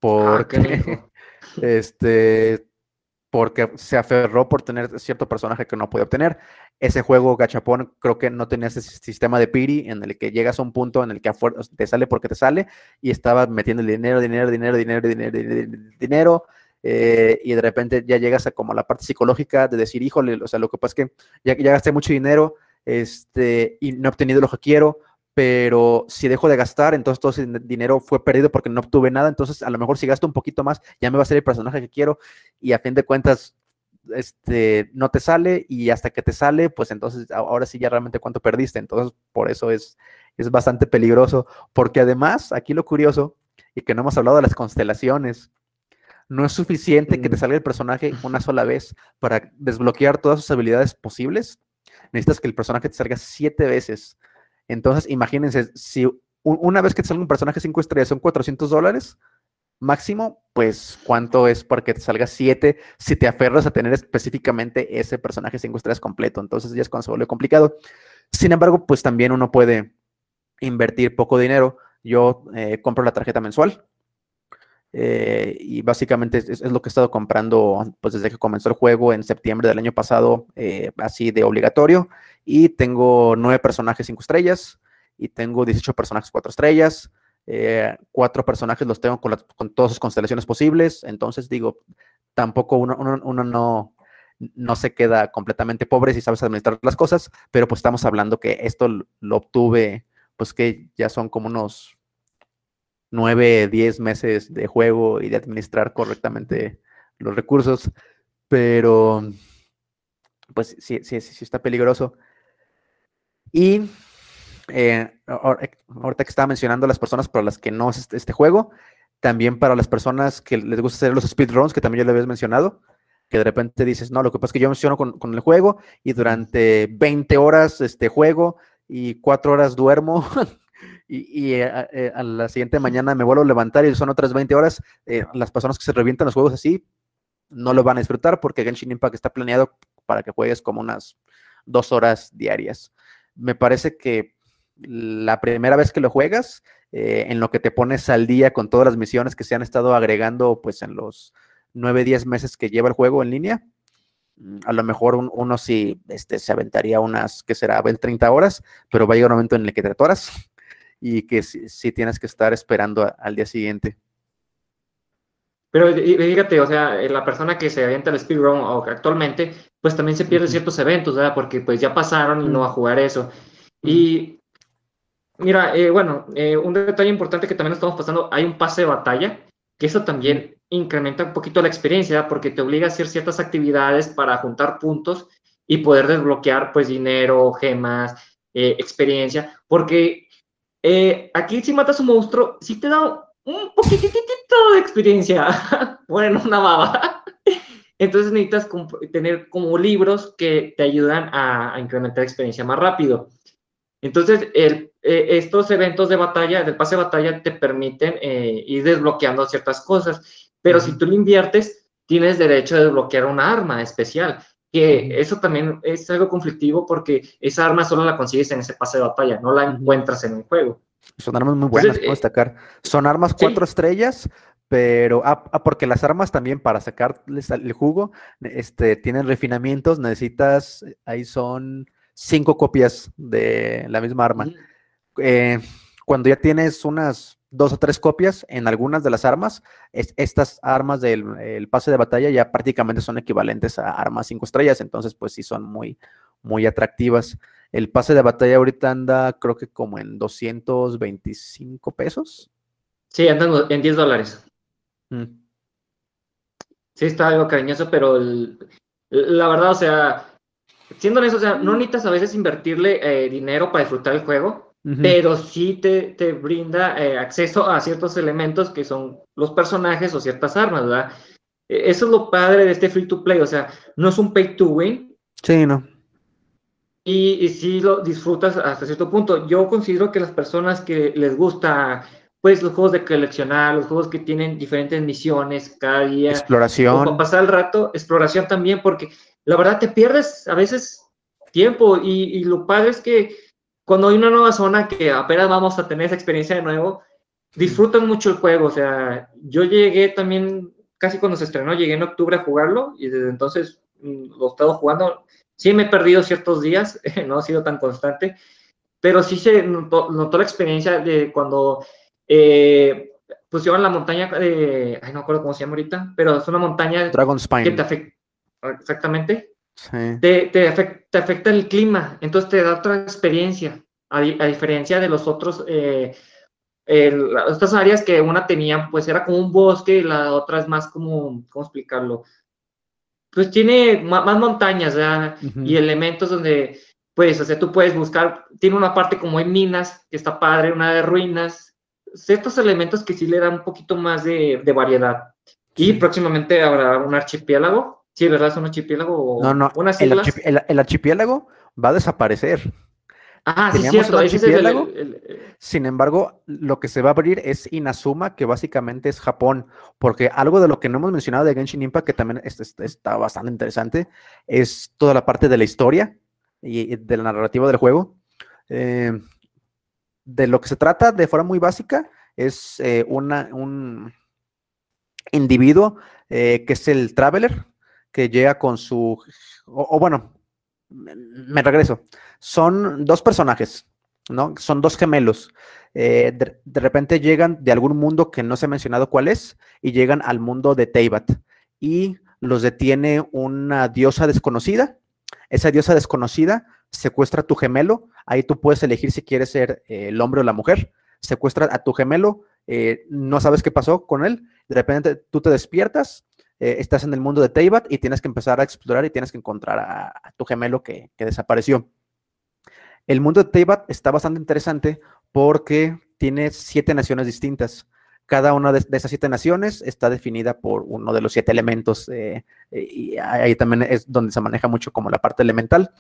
Ah, Porque, este, porque se aferró por tener cierto personaje que no puede obtener. Ese juego gachapón creo que no tenía ese sistema de piri en el que llegas a un punto en el que te sale porque te sale y estaba metiendo dinero, dinero, dinero, dinero, dinero, dinero, dinero eh, y de repente ya llegas a como la parte psicológica de decir, híjole, o sea, lo que pasa es que ya, ya gasté mucho dinero este, y no he obtenido lo que quiero, pero si dejo de gastar, entonces todo ese din- dinero fue perdido porque no obtuve nada, entonces a lo mejor si gasto un poquito más, ya me va a ser el personaje que quiero y a fin de cuentas este, no te sale y hasta que te sale, pues entonces ahora sí ya realmente cuánto perdiste, entonces por eso es, es bastante peligroso, porque además, aquí lo curioso, y que no hemos hablado de las constelaciones, no es suficiente que te Mm. salga el personaje una sola vez para desbloquear todas sus habilidades posibles. Necesitas que el personaje te salga siete veces. Entonces, imagínense, si una vez que te salga un personaje cinco estrellas son 400 dólares máximo, pues cuánto es para que te salga siete si te aferras a tener específicamente ese personaje cinco estrellas completo. Entonces ya es cuando se vuelve complicado. Sin embargo, pues también uno puede invertir poco dinero. Yo eh, compro la tarjeta mensual. Eh, y básicamente es, lo que he estado comprando pues desde que comenzó el juego en septiembre del año pasado, eh, así de obligatorio. Y tengo nueve personajes cinco estrellas y tengo 18 personajes cuatro estrellas. eh, cuatro personajes los tengo con, con todas sus constelaciones posibles. Entonces digo, tampoco uno, uno- uno no, no se queda completamente pobre si sabes administrar las cosas, pero pues estamos hablando que esto lo obtuve, pues que ya son como unos nueve, diez meses de juego y de administrar correctamente los recursos, pero pues sí, sí, sí, está peligroso. Y eh, ahor- ahorita que estaba mencionando las personas para las que no es este, este juego, también para las personas que les gusta hacer los speedruns, que también ya le habías mencionado, que de repente dices, no, lo que pasa es que yo menciono con, con el juego y durante 20 horas este juego y 4 horas duermo y, y, eh, a, eh, a la siguiente mañana me vuelvo a levantar y son otras 20 horas, eh, las personas que se revientan los juegos así no lo van a disfrutar porque Genshin Impact está planeado para que juegues como unas dos horas diarias. Me parece que la primera vez que lo juegas, eh, en lo que te pones al día con todas las misiones que se han estado agregando pues en los 9, 10 meses que lleva el juego en línea, mm, a lo mejor un- uno sí este, se aventaría unas, que será? 20, 30 horas, pero va a llegar un momento en el que te atoras y que sí, sí tienes que estar esperando a- al día siguiente. Pero y- fíjate, o sea, eh, la persona que se avienta el speedrun actualmente, pues también se pierde ciertos eventos, ¿verdad? Porque pues ya pasaron y no va a jugar eso. Y mira, eh, bueno, eh, un detalle importante que también estamos pasando, hay un pase de batalla, que eso también incrementa un poquito la experiencia, ¿verdad? porque te obliga a hacer ciertas actividades para juntar puntos y poder desbloquear pues dinero, gemas, eh, experiencia, porque eh, aquí si matas un monstruo, sí te da un poquitito de experiencia, bueno, una baba. Entonces necesitas tener como libros que te ayudan a, a incrementar experiencia más rápido. Entonces, el- eh, estos eventos de batalla, del pase de batalla, te permiten eh, ir desbloqueando ciertas cosas, pero si Ujú. tú lo inviertes, tienes derecho a desbloquear una arma especial, que eso también es algo conflictivo porque esa arma solo la consigues en ese pase de batalla, no la encuentras en el juego. Son armas muy Entonces, buenas, puedo eh, destacar. Son armas sí. cuatro estrellas, pero ah, ah, porque las armas también para sacarles el jugo, este, tienen refinamientos, necesitas, ahí son cinco copias de la misma arma. Eh, cuando ya tienes unas dos o tres copias en algunas de las armas, es- estas armas del el pase de batalla ya prácticamente son equivalentes a armas cinco estrellas, entonces pues sí son muy, muy atractivas. El pase de batalla ahorita anda creo que como en 225 pesos. Sí, andan en 10 dólares. Mm, Sí, está algo cariñoso, pero el- la verdad, o sea, siendo honesto, o sea, no necesitas a veces invertirle eh, dinero para disfrutar el juego, pero sí te, te brinda eh, acceso a ciertos elementos que son los personajes o ciertas armas, ¿verdad? Eh, Eso es lo padre de este free to play, o sea, no es un pay to win Sí, no. y, y sí lo disfrutas hasta cierto punto. Yo considero que las personas que les gusta, pues, los juegos de coleccionar, los juegos que tienen diferentes misiones cada día, o para Exploración. pasar el rato, exploración también, porque la verdad te pierdes a veces tiempo y, y lo padre es que cuando hay una nueva zona que apenas vamos a tener esa experiencia de nuevo, disfrutan mucho el juego. O sea, yo llegué también, casi cuando se estrenó, llegué en octubre a jugarlo y desde entonces mm, lo he estado jugando. Sí me he perdido ciertos días, no ha sido tan constante, pero sí se notó, notó la experiencia de cuando eh, pusieron la montaña de, ay, no me acuerdo cómo se llama ahorita, pero es una montaña Dragon que Spine. te afecta, exactamente, Sí. te, te, afecta, te afecta el clima, entonces te da otra experiencia, a, a diferencia de los otros, eh, el- las otras áreas que una tenía, pues era como un bosque y la otra es más como, ¿cómo explicarlo? Pues tiene ma- más montañas, ¿verdad? Ujú. y elementos donde, pues, o sea, tú puedes buscar, tiene una parte como en minas, que está padre, una de ruinas, ciertos elementos que sí le dan un poquito más de, de variedad. Y próximamente habrá un archipiélago, sí, ¿verdad? Es un archipiélago No, no, unas el, archipiélago va a desaparecer. Ah, sí, teníamos cierto, ese es el- archipiélago. el- Sin embargo, lo que se va a abrir es Inazuma, que básicamente es Japón, porque algo de lo que no hemos mencionado de Genshin Impact, que también es- es- está bastante interesante, es toda la parte de la historia y y de la narrativa del juego. Eh, de lo que se trata de forma muy básica es eh, una, un individuo eh, que es el Traveler, que llega con su, o, bueno, me- regreso, son dos personajes, ¿no? Son dos gemelos. Eh, de, repente llegan de algún mundo que no se ha mencionado cuál es y llegan al mundo de Teyvat y los detiene una diosa desconocida. Esa diosa desconocida secuestra a tu gemelo. Ahí tú puedes elegir si quieres ser eh, el hombre o la mujer. Secuestra a tu gemelo, eh, no sabes qué pasó con él. De repente tú te despiertas, eh, estás en el mundo de Teyvat y tienes que empezar a explorar y tienes que encontrar a, tu gemelo que, que, desapareció. El mundo de Teyvat está bastante interesante porque tiene siete naciones distintas. Cada una de, esas siete naciones está definida por uno de los siete elementos eh, y ahí también es donde se maneja mucho como la parte elemental.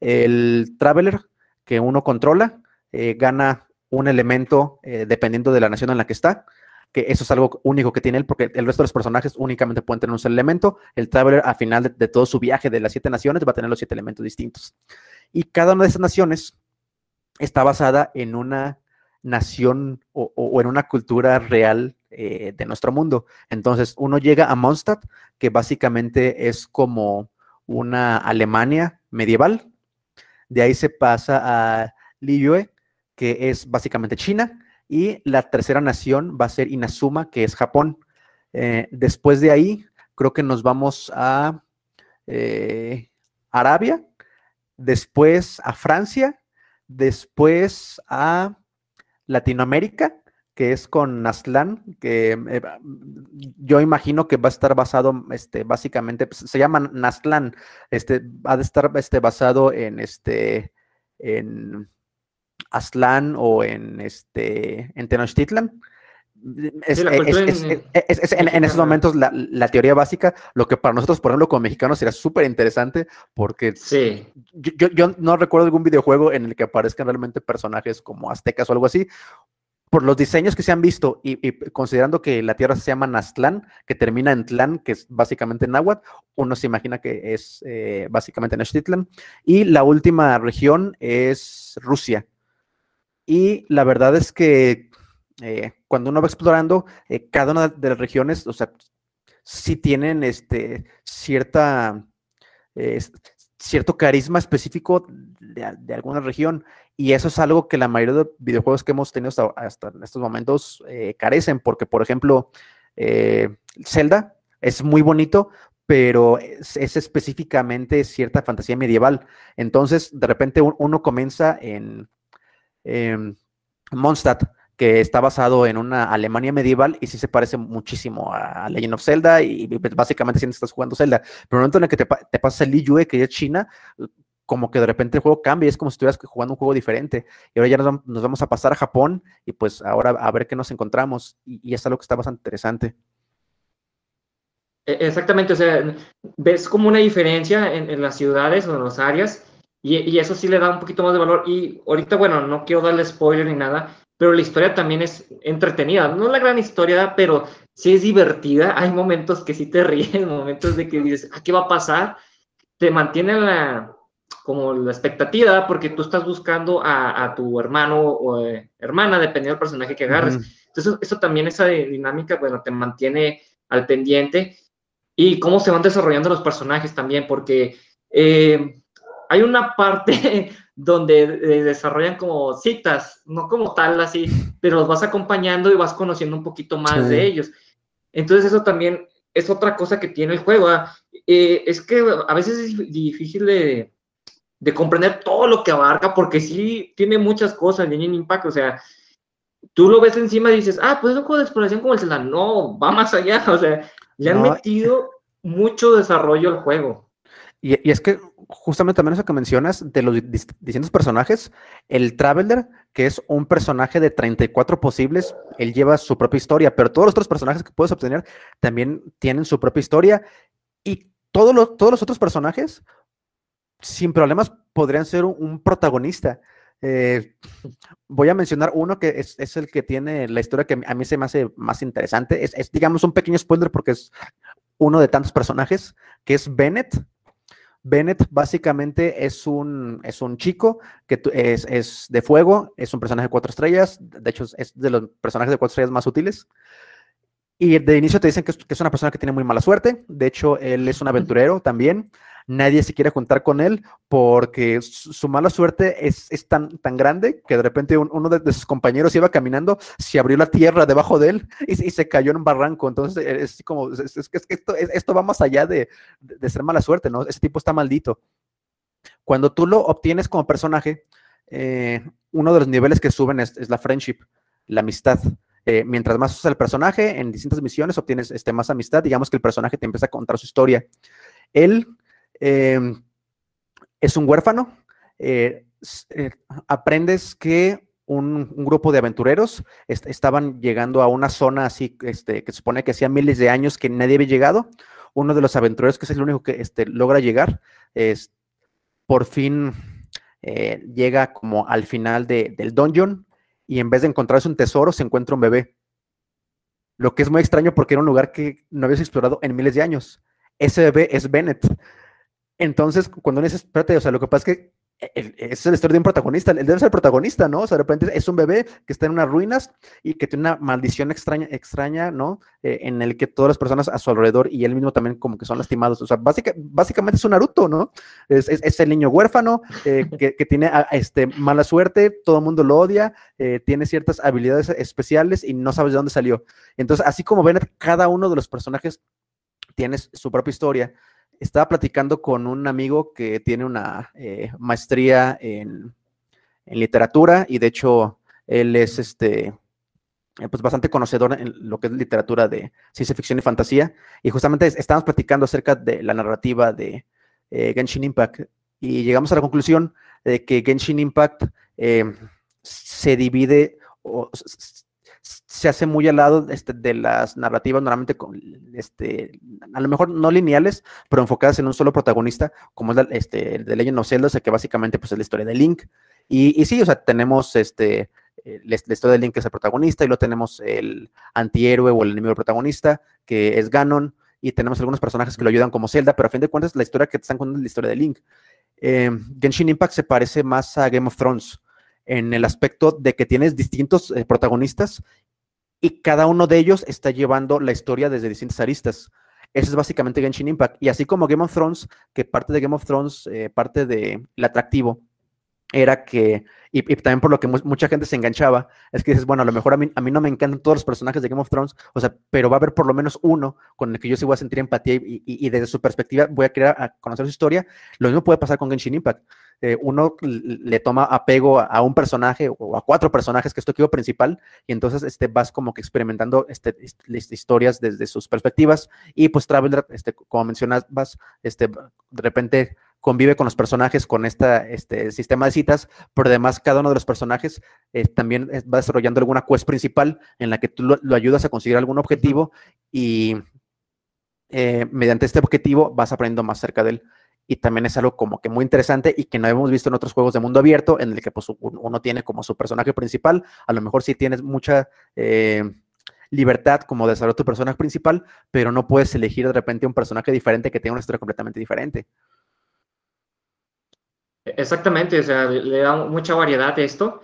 El Traveler que uno controla eh, gana un elemento dependiendo de la nación en la que está que eso es algo único que tiene él, porque el resto de los personajes únicamente pueden tener un solo elemento. El Traveler, al final de, todo su viaje de las siete naciones, va a tener los siete elementos distintos. Y cada una de esas naciones está basada en una nación o, o en una cultura real eh, de nuestro mundo. Entonces, uno llega a Mondstadt, que básicamente es como una Alemania medieval. De ahí se pasa a Liyue, que es básicamente China y la tercera nación va a ser Inazuma, que es Japón. Eh, después de ahí, creo que nos vamos a eh, Arabia, después a Francia, después a Latinoamérica, que es con Nazlán, que eh, yo imagino que va a estar basado, este, básicamente, pues, se llama Nazlán, este, ha de estar este, basado en, este, en, Aztlán o en este en Tenochtitlan. Es, sí, es, es, es, en, en, esos momentos la, la, teoría básica, lo que para nosotros, por ejemplo, como mexicanos, sería súper interesante, porque sí. yo, yo, no recuerdo algún videojuego en el que aparezcan realmente personajes como aztecas o algo así. Por los diseños que se han visto y, y considerando que la tierra se llama Naztlán, que termina en Tlán, que es básicamente náhuatl, uno se imagina que es eh, básicamente Tenochtitlan. Y la última región es Rusia, y la verdad es que eh, cuando uno va explorando, eh, cada una de las regiones, o sea, sí tienen este, cierta, eh, cierto carisma específico de, de, alguna región. Y eso es algo que la mayoría de videojuegos que hemos tenido hasta, hasta estos momentos carecen, porque, por ejemplo, Zelda es muy bonito, pero es, es, específicamente cierta fantasía medieval. Entonces, de repente un, uno comienza en eh, Mondstadt, que está basado en una Alemania medieval y sí se parece muchísimo a Legend of Zelda y, y básicamente que estás jugando Zelda. Pero en el momento en el que te, te pasa el Liyue, que es China, como que de repente el juego cambia, es como si estuvieras jugando un juego diferente. Y ahora ya nos, nos vamos a pasar a Japón y pues ahora a ver qué nos encontramos. Y, y es algo que está bastante interesante. E, Exactamente, o sea, ves como una diferencia en, en las ciudades o en las áreas y, y, eso sí le da un poquito más de valor. Y ahorita, bueno, no quiero darle spoiler ni nada, pero la historia también es entretenida. No es la gran historia, pero sí es divertida. Hay momentos que sí te ríes, momentos de que dices, ¿a qué va a pasar? Te mantiene la, como la expectativa, porque tú estás buscando a, a tu hermano o eh, hermana, dependiendo del personaje que agarres. Uh -huh. Entonces, eso también, esa dinámica, bueno, te mantiene al pendiente. Y cómo se van desarrollando los personajes también, porque eh, hay una parte donde eh, desarrollan como citas, no como tal así, pero los vas acompañando y vas conociendo un poquito más sí. de ellos. Entonces eso también es otra cosa que tiene el juego. Eh, es que a veces es difícil de, de, comprender todo lo que abarca porque sí tiene muchas cosas, Genshin Impact, o sea, tú lo ves encima y dices, ah, pues es un juego de exploración como el Zelda. No, va más allá, o sea, le han no. metido mucho desarrollo al juego. Y, y, es que justamente también eso que mencionas de los distintos personajes, el Traveler, que es un personaje de 34 posibles, él lleva su propia historia, pero todos los otros personajes que puedes obtener también tienen su propia historia y todos los, todos los otros personajes, sin problemas, podrían ser un, protagonista. Eh, voy a mencionar uno que es, es, el que tiene la historia que a mí se me hace más interesante. Es, es, digamos, un pequeño spoiler porque es uno de tantos personajes, que es Bennett, Bennett básicamente es un, es un chico que es, es, de fuego, es un personaje de cuatro estrellas, de hecho es de los personajes de cuatro estrellas más útiles. Y de inicio te dicen que es, que es una persona que tiene muy mala suerte, de hecho él es un aventurero también, nadie se quiere juntar con él porque su, mala suerte es, es, tan, tan grande que de repente un, uno de, sus compañeros iba caminando, se abrió la tierra debajo de él y, se cayó en un barranco. Entonces es como, es, es esto, esto, va más allá de, de, ser mala suerte, ¿no? Ese tipo está maldito. Cuando tú lo obtienes como personaje, eh, uno de los niveles que suben es, es la friendship, la amistad. eh, mientras más usas el personaje en distintas misiones, obtienes este, más amistad. Digamos que el personaje te empieza a contar su historia. Él em, es un huérfano. Eh, eh, aprendes que un, grupo de aventureros estaban llegando a una zona así, este, que se supone que hacía miles de años que nadie había llegado. Uno de los aventureros, que es el único que este, logra llegar, es, por fin llega como al final del dungeon y en vez de encontrarse un tesoro, se encuentra un bebé. Lo que es muy extraño porque era un lugar que no habías explorado en miles de años. Ese bebé es Bennett. Entonces, cuando uno dice, espérate, o sea, lo que pasa es que es la historia de un protagonista, él debe ser el protagonista, ¿no? O sea, de repente es un bebé que está en unas ruinas y que tiene una maldición extraña, extraña ¿no? Eh, en el que todas las personas a su alrededor y él mismo también como que son lastimados. O sea, básicamente es un Naruto, ¿no? Es, es, el niño huérfano eh, que, que, tiene ah, este, mala suerte, todo el mundo lo odia, eh, tiene ciertas habilidades especiales y no sabes de dónde salió. Entonces, así como ven, cada uno de los personajes tiene su propia historia estaba platicando con un amigo que tiene una eh, maestría en, literatura y de hecho él es este, eh, pues bastante conocedor en lo que es literatura de ciencia ficción y fantasía. Y justamente estábamos platicando acerca de la narrativa de eh, Genshin Impact y llegamos a la conclusión de que Genshin Impact se divide o se hace muy al lado este, de las narrativas normalmente este, a lo mejor no lineales, pero enfocadas en un solo protagonista, como es este, el de Legend of Zelda, que básicamente pues, es la historia de Link. Y, y sí, o sea, tenemos este, eh, la, historia de Link que es el protagonista, y luego tenemos el antihéroe o el enemigo protagonista, que es Ganon, y tenemos algunos personajes que lo ayudan como Zelda, pero a fin de cuentas la historia que te están contando es la historia de Link. Eh, Genshin Impact se parece más a Game of Thrones en el aspecto de que tienes distintos eh, protagonistas y cada uno de ellos está llevando la historia desde distintas aristas. Ese es básicamente Genshin Impact. Y así como Game of Thrones, que parte de Game of Thrones, eh, parte del atractivo, era que, y, también por lo que mucha gente se enganchaba, es que dices, bueno, a lo mejor a mí, a mí no me encantan todos los personajes de Game of Thrones, o sea, pero va a haber por lo menos uno con el que yo sí voy a sentir empatía y, desde su perspectiva voy a querer conocer su historia. Lo mismo puede pasar con Genshin Impact. Eh, uno le toma apego a, un personaje o a cuatro personajes, que es tu equipo principal, y entonces este, vas como que experimentando este, historias desde sus perspectivas, y pues Traveler, este, como mencionabas, este, de repente convive con los personajes con esta, este sistema de citas, pero además cada uno de los personajes eh, también va desarrollando alguna quest principal en la que tú lo, ayudas a conseguir algún objetivo y eh, mediante este objetivo vas aprendiendo más cerca de él. Y también es algo como que muy interesante y que no hemos visto en otros juegos de mundo abierto, en el que pues, uno tiene como su personaje principal, a lo mejor sí tienes mucha... Eh, libertad como desarrollar tu personaje principal, pero no puedes elegir de repente un personaje diferente que tenga una historia completamente diferente. Exactamente, o sea, le da mucha variedad a esto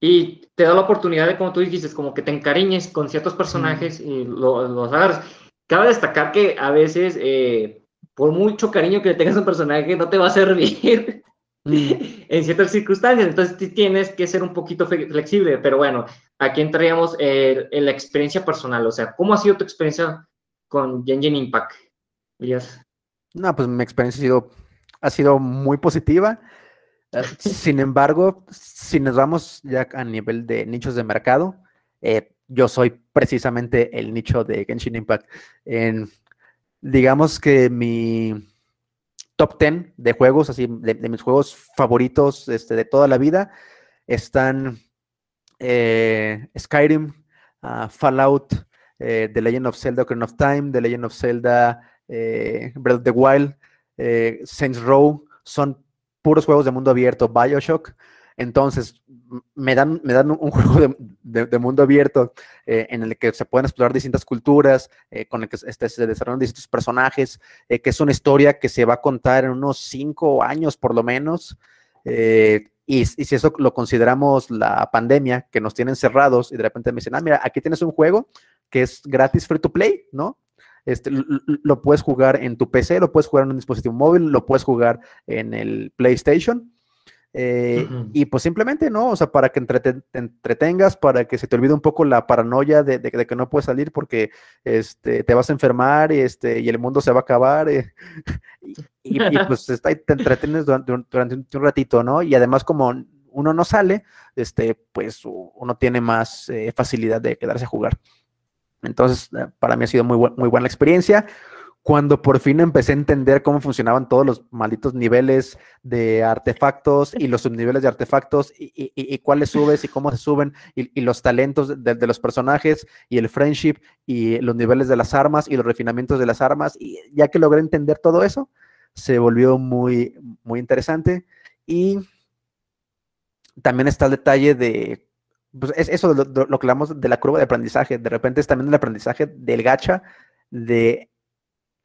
y te da la oportunidad de, como tú dijiste, como que te encariñes con ciertos personajes y los agarras. Cabe destacar que a veces, eh, por mucho cariño que le tengas a un personaje, no te va a servir en ciertas circunstancias. Entonces tienes que ser un poquito flexible. Pero bueno, aquí entraríamos en la experiencia personal. O sea, ¿cómo ha sido tu experiencia con Genshin Impact? No, pues mi experiencia ha sido, ha sido muy positiva. Eh, sin embargo, si nos vamos ya a nivel de nichos de mercado, eh, yo soy precisamente el nicho de Genshin Impact. En, digamos que mi top 10 de juegos, así, de, mis juegos favoritos este, de toda la vida, están eh, Skyrim, ah, Fallout, The Legend of Zelda Ocarina of Time, The Legend of Zelda Breath of the Wild, Saints Row, son puros juegos de mundo abierto, Bioshock. Entonces, me dan, me dan un juego de, mundo abierto eh, en el que se pueden explorar distintas culturas, eh, con el que este, se desarrollan distintos personajes, eh, que es una historia que se va a contar en unos cinco años por lo menos. Y, y, si eso lo consideramos la pandemia, que nos tienen cerrados y de repente me dicen, ah, mira, aquí tienes un juego que es gratis free to play, ¿no? Este, lo, puedes jugar en tu PC, lo puedes jugar en un dispositivo móvil, lo puedes jugar en el PlayStation. Eh, y pues simplemente, ¿no? O sea, para que te entretengas, para que se te olvide un poco la paranoia de, que no puedes salir porque este, te vas a enfermar y, este, y el mundo se va a acabar. Eh, y, pues está, te entretienes durante, un ratito, ¿no? Y además como uno no sale, este, pues uno tiene más eh, facilidad de quedarse a jugar. Entonces, eh, para mí ha sido muy, muy buena la experiencia cuando por fin empecé a entender cómo funcionaban todos los malditos niveles de artefactos y los subniveles de artefactos y, cuáles subes y cómo se suben y, los talentos de, los personajes y el friendship y los niveles de las armas y los refinamientos de las armas. Y ya que logré entender todo eso, se volvió muy, muy interesante. Y también está el detalle de, pues es eso lo, lo que hablamos de la curva de aprendizaje. De repente es también el aprendizaje del gacha, de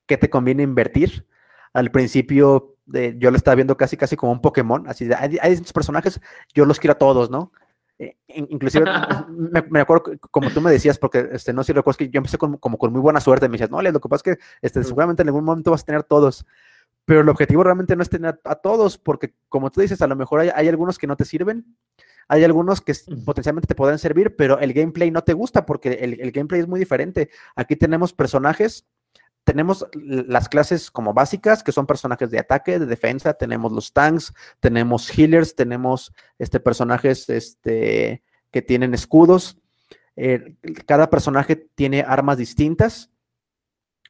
qué te conviene invertir. Al principio yo lo estaba viendo casi casi como un Pokémon, así de, hay, hay personajes, yo los quiero a todos, ¿no? Eh, inclusive me, acuerdo como tú me decías, porque este, no sé si recuerdas que yo empecé con, como con muy buena suerte, me decías, no, lo que pasa es que este, seguramente en algún momento vas a tener todos, pero el objetivo realmente no es tener a, todos, porque como tú dices, a lo mejor hay, hay, algunos que no te sirven, hay algunos que potencialmente te pueden servir, pero el gameplay no te gusta porque el, el gameplay es muy diferente. Aquí tenemos personajes tenemos las clases como básicas, que son personajes de ataque, de defensa, tenemos los tanks, tenemos healers, tenemos este, personajes este, que tienen escudos. Eh, cada personaje tiene armas distintas,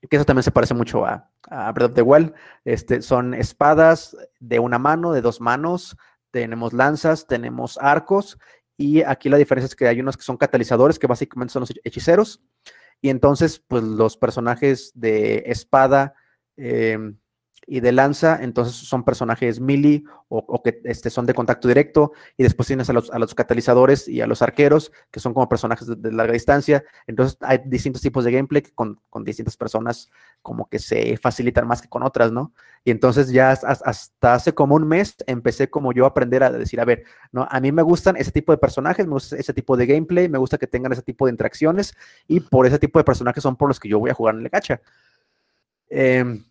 que eso también se parece mucho a, Breath of the Wild. Este, son espadas de una mano, de dos manos, tenemos lanzas, tenemos arcos, y aquí la diferencia es que hay unos que son catalizadores, que básicamente son los hechiceros, y entonces, pues los personajes de espada em, y de lanza, entonces son personajes melee o, que este, son de contacto directo, y después tienes a los, a los catalizadores y a los arqueros, que son como personajes de, larga distancia. Entonces hay distintos tipos de gameplay que con, con, distintas personas como que se facilitan más que con otras, ¿no? Y entonces ya hasta hace como un mes empecé como yo a aprender a decir, a ver, ¿no? A mí me gustan ese tipo de personajes, me gusta ese tipo de gameplay, me gusta que tengan ese tipo de interacciones, y por ese tipo de personajes son por los que yo voy a jugar en el gacha. Eh,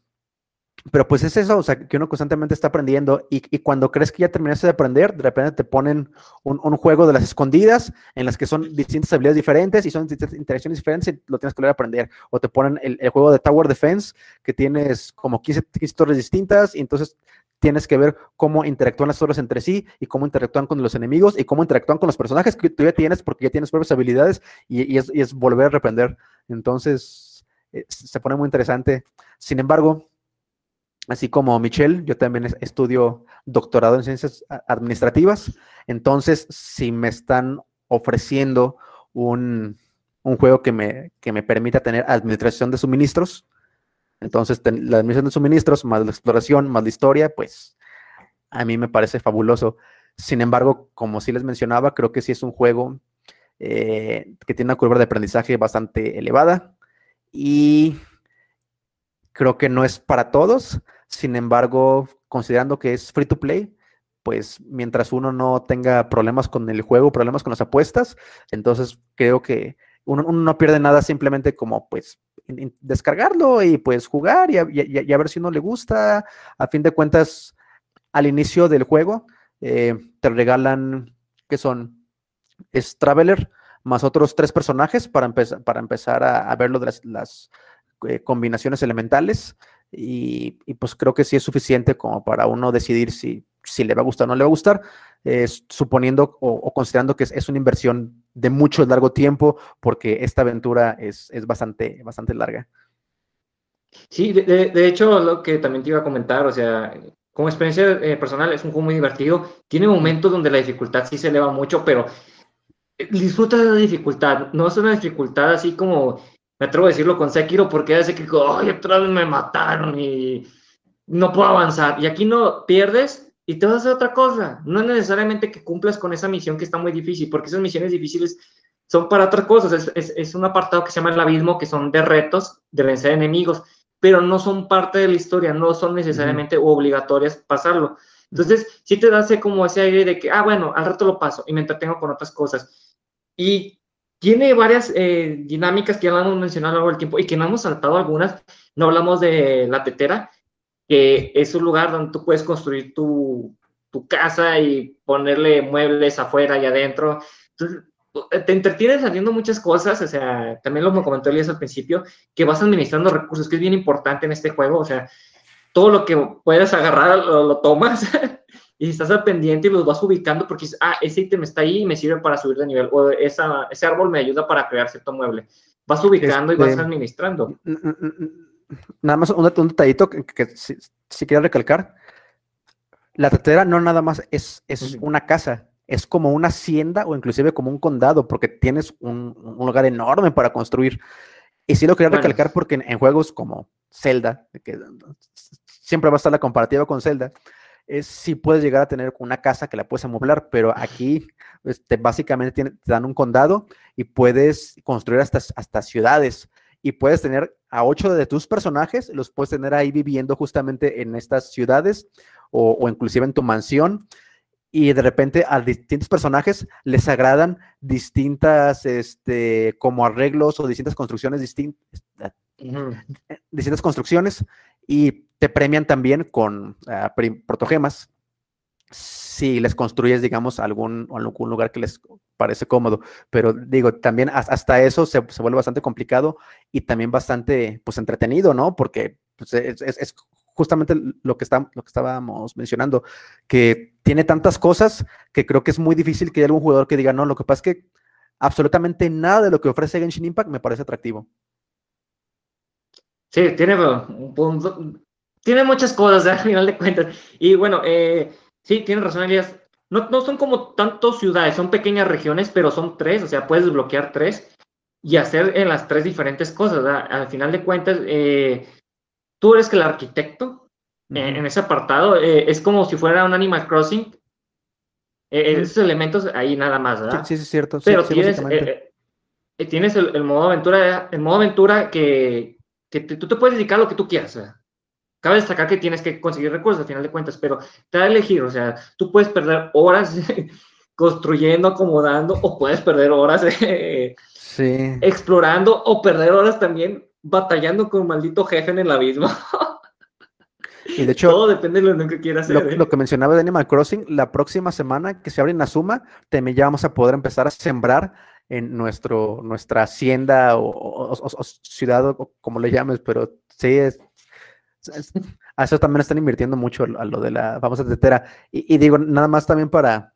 pero pues es eso, o sea, que uno constantemente está aprendiendo y, cuando crees que ya terminaste de aprender, de repente te ponen un, juego de las escondidas en las que son distintas habilidades diferentes y son distintas interacciones diferentes y lo tienes que volver a aprender. O te ponen el, juego de Tower Defense que tienes como 15, 15, torres distintas y entonces tienes que ver cómo interactúan las torres entre sí y cómo interactúan con los enemigos y cómo interactúan con los personajes que tú ya tienes porque ya tienes propias habilidades y, es, y es, volver a reprender. Entonces, eh, se pone muy interesante. Sin embargo, Así como Michelle, yo también estudio doctorado en ciencias administrativas. Entonces, si me están ofreciendo un, juego que me, que me permita tener administración de suministros, entonces la administración de suministros, más la exploración, más la historia, pues a mí me parece fabuloso. Sin embargo, como sí les mencionaba, creo que sí es un juego eh, que tiene una curva de aprendizaje bastante elevada y creo que no es para todos. Sin embargo, considerando que es free to play, pues mientras uno no tenga problemas con el juego, problemas con las apuestas, entonces creo que uno, no pierde nada simplemente como pues descargarlo y pues jugar y a, ver si uno le gusta. A fin de cuentas, al inicio del juego eh, te regalan, que son? Es Traveler más otros tres personajes para, empezar para empezar a, ver lo de las, eh, combinaciones elementales. Y, pues creo que sí es suficiente como para uno decidir si, si le va a gustar o no le va a gustar, suponiendo o, considerando que es, una inversión de mucho largo tiempo, porque esta aventura es, bastante, bastante larga. Sí, de, hecho, lo que también te iba a comentar, o sea, como experiencia eh, personal, es un juego muy divertido. Tiene momentos donde la dificultad sí se eleva mucho, pero eh, disfruta de la dificultad. No es una dificultad así como me atrevo a decirlo con Sekiro porque hace que, ay, otra vez me mataron y no puedo avanzar. Y aquí no pierdes y te vas a hacer otra cosa. No es necesariamente que cumplas con esa misión que está muy difícil, porque esas misiones difíciles son para otras cosas. Es, es, un apartado que se llama el abismo, que son de retos, de vencer enemigos, pero no son parte de la historia, no son necesariamente obligatorias pasarlo. Entonces, sí te da como ese aire de que, ah, bueno, al rato lo paso y me entretengo con otras cosas. Y tiene varias eh, dinámicas que ya hemos mencionado a lo largo del tiempo y que no hemos saltado algunas. No hablamos de la tetera, que es un lugar donde tú puedes construir tu, tu casa y ponerle muebles afuera y adentro. Entonces, te entretienes haciendo muchas cosas, o sea, también lo me comentó Elías al principio, que vas administrando recursos, que es bien importante en este juego, o sea, todo lo que puedas agarrar lo, lo tomas y estás al pendiente y los vas ubicando porque dices, ah, ese ítem está ahí y me sirve para subir de nivel, o esa, ese árbol me ayuda para crear cierto mueble. Vas ubicando y vas Este, administrando. Nada más un, un detallito que, que sí, sí quiero recalcar. La tetera no nada más es, es Ujú. una casa, es como una hacienda o inclusive como un condado, porque tienes un, un lugar enorme para construir. Y sí lo quería Bueno. recalcar porque en, en juegos como Zelda, que siempre va a estar la comparativa con Zelda, es si puedes llegar a tener una casa que la puedes amoblar, pero aquí este, básicamente tiene- te dan un condado y puedes construir hasta, hasta ciudades y puedes tener a ocho de tus personajes, los puedes tener ahí viviendo justamente en estas ciudades o, o inclusive en tu mansión y de repente a distintos personajes les agradan distintas, este, como arreglos o distintas construcciones distintas, eh, distintas construcciones y te premian también con prim- protogemas si les construyes, digamos, algún, algún lugar que les parece cómodo. Pero digo, también has- hasta eso se, se vuelve bastante complicado y también bastante, pues, entretenido, ¿no? Porque pues, es, es- es justamente lo que, está, lo que estábamos mencionando, que tiene tantas cosas que creo que es muy difícil que haya algún jugador que diga, no, lo que pasa es que absolutamente nada de lo que ofrece Genshin Impact me parece atractivo. Sí, tiene un punto- Tiene muchas cosas, ¿eh? al final de cuentas. Y bueno, eh, sí, tiene razón, Elías. No, no son como tantos ciudades, son pequeñas regiones, pero son tres, o sea, puedes desbloquear tres y hacer en las tres diferentes cosas. ¿verdad? Al final de cuentas, eh, tú eres que el arquitecto en, Ujú. en ese apartado. eh, es como si fuera un Animal Crossing. Eh. Esos elementos ahí nada más, ¿verdad? sí, sí, es cierto. pero sí, tienes, eh, eh, tienes el, el modo aventura, el modo aventura que, que te- tú te puedes dedicar a lo que tú quieras. o sea, Cabe destacar que tienes que conseguir recursos al final de cuentas, pero te da a elegir, o sea, tú puedes perder horas construyendo, acomodando, o puedes perder horas eh, Sí. explorando, o perder horas también batallando con un maldito jefe en el abismo. Y de hecho, Todo depende de lo que quieras lo, hacer. ¿eh? lo que mencionaba de Animal Crossing, la próxima semana que se abre Inazuma, también ya vamos a poder empezar a sembrar en nuestro, nuestra hacienda o, ciudad, o como le llames, pero sí, es, a eso también están invirtiendo mucho a lo de la famosa tetera. Y, digo, nada más también para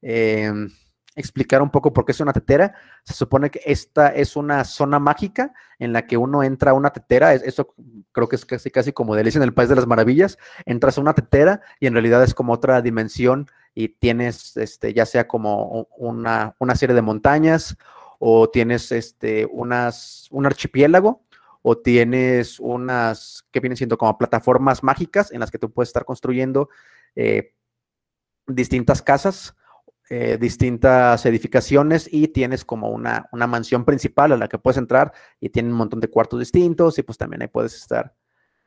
em, explicar un poco por qué es una tetera. Se supone que esta es una zona mágica en la que uno entra a una tetera, es- eso creo que es casi, casi como Delicia en el País de las Maravillas, entras a una tetera y en realidad es como otra dimensión y tienes, este, ya sea como una, una serie de montañas o tienes este, unas, un archipiélago o tienes unas que vienen siendo como plataformas mágicas en las que tú puedes estar construyendo eh, distintas casas, eh, distintas edificaciones y tienes como una, una mansión principal a la que puedes entrar y tiene un montón de cuartos distintos y pues también ahí puedes estar,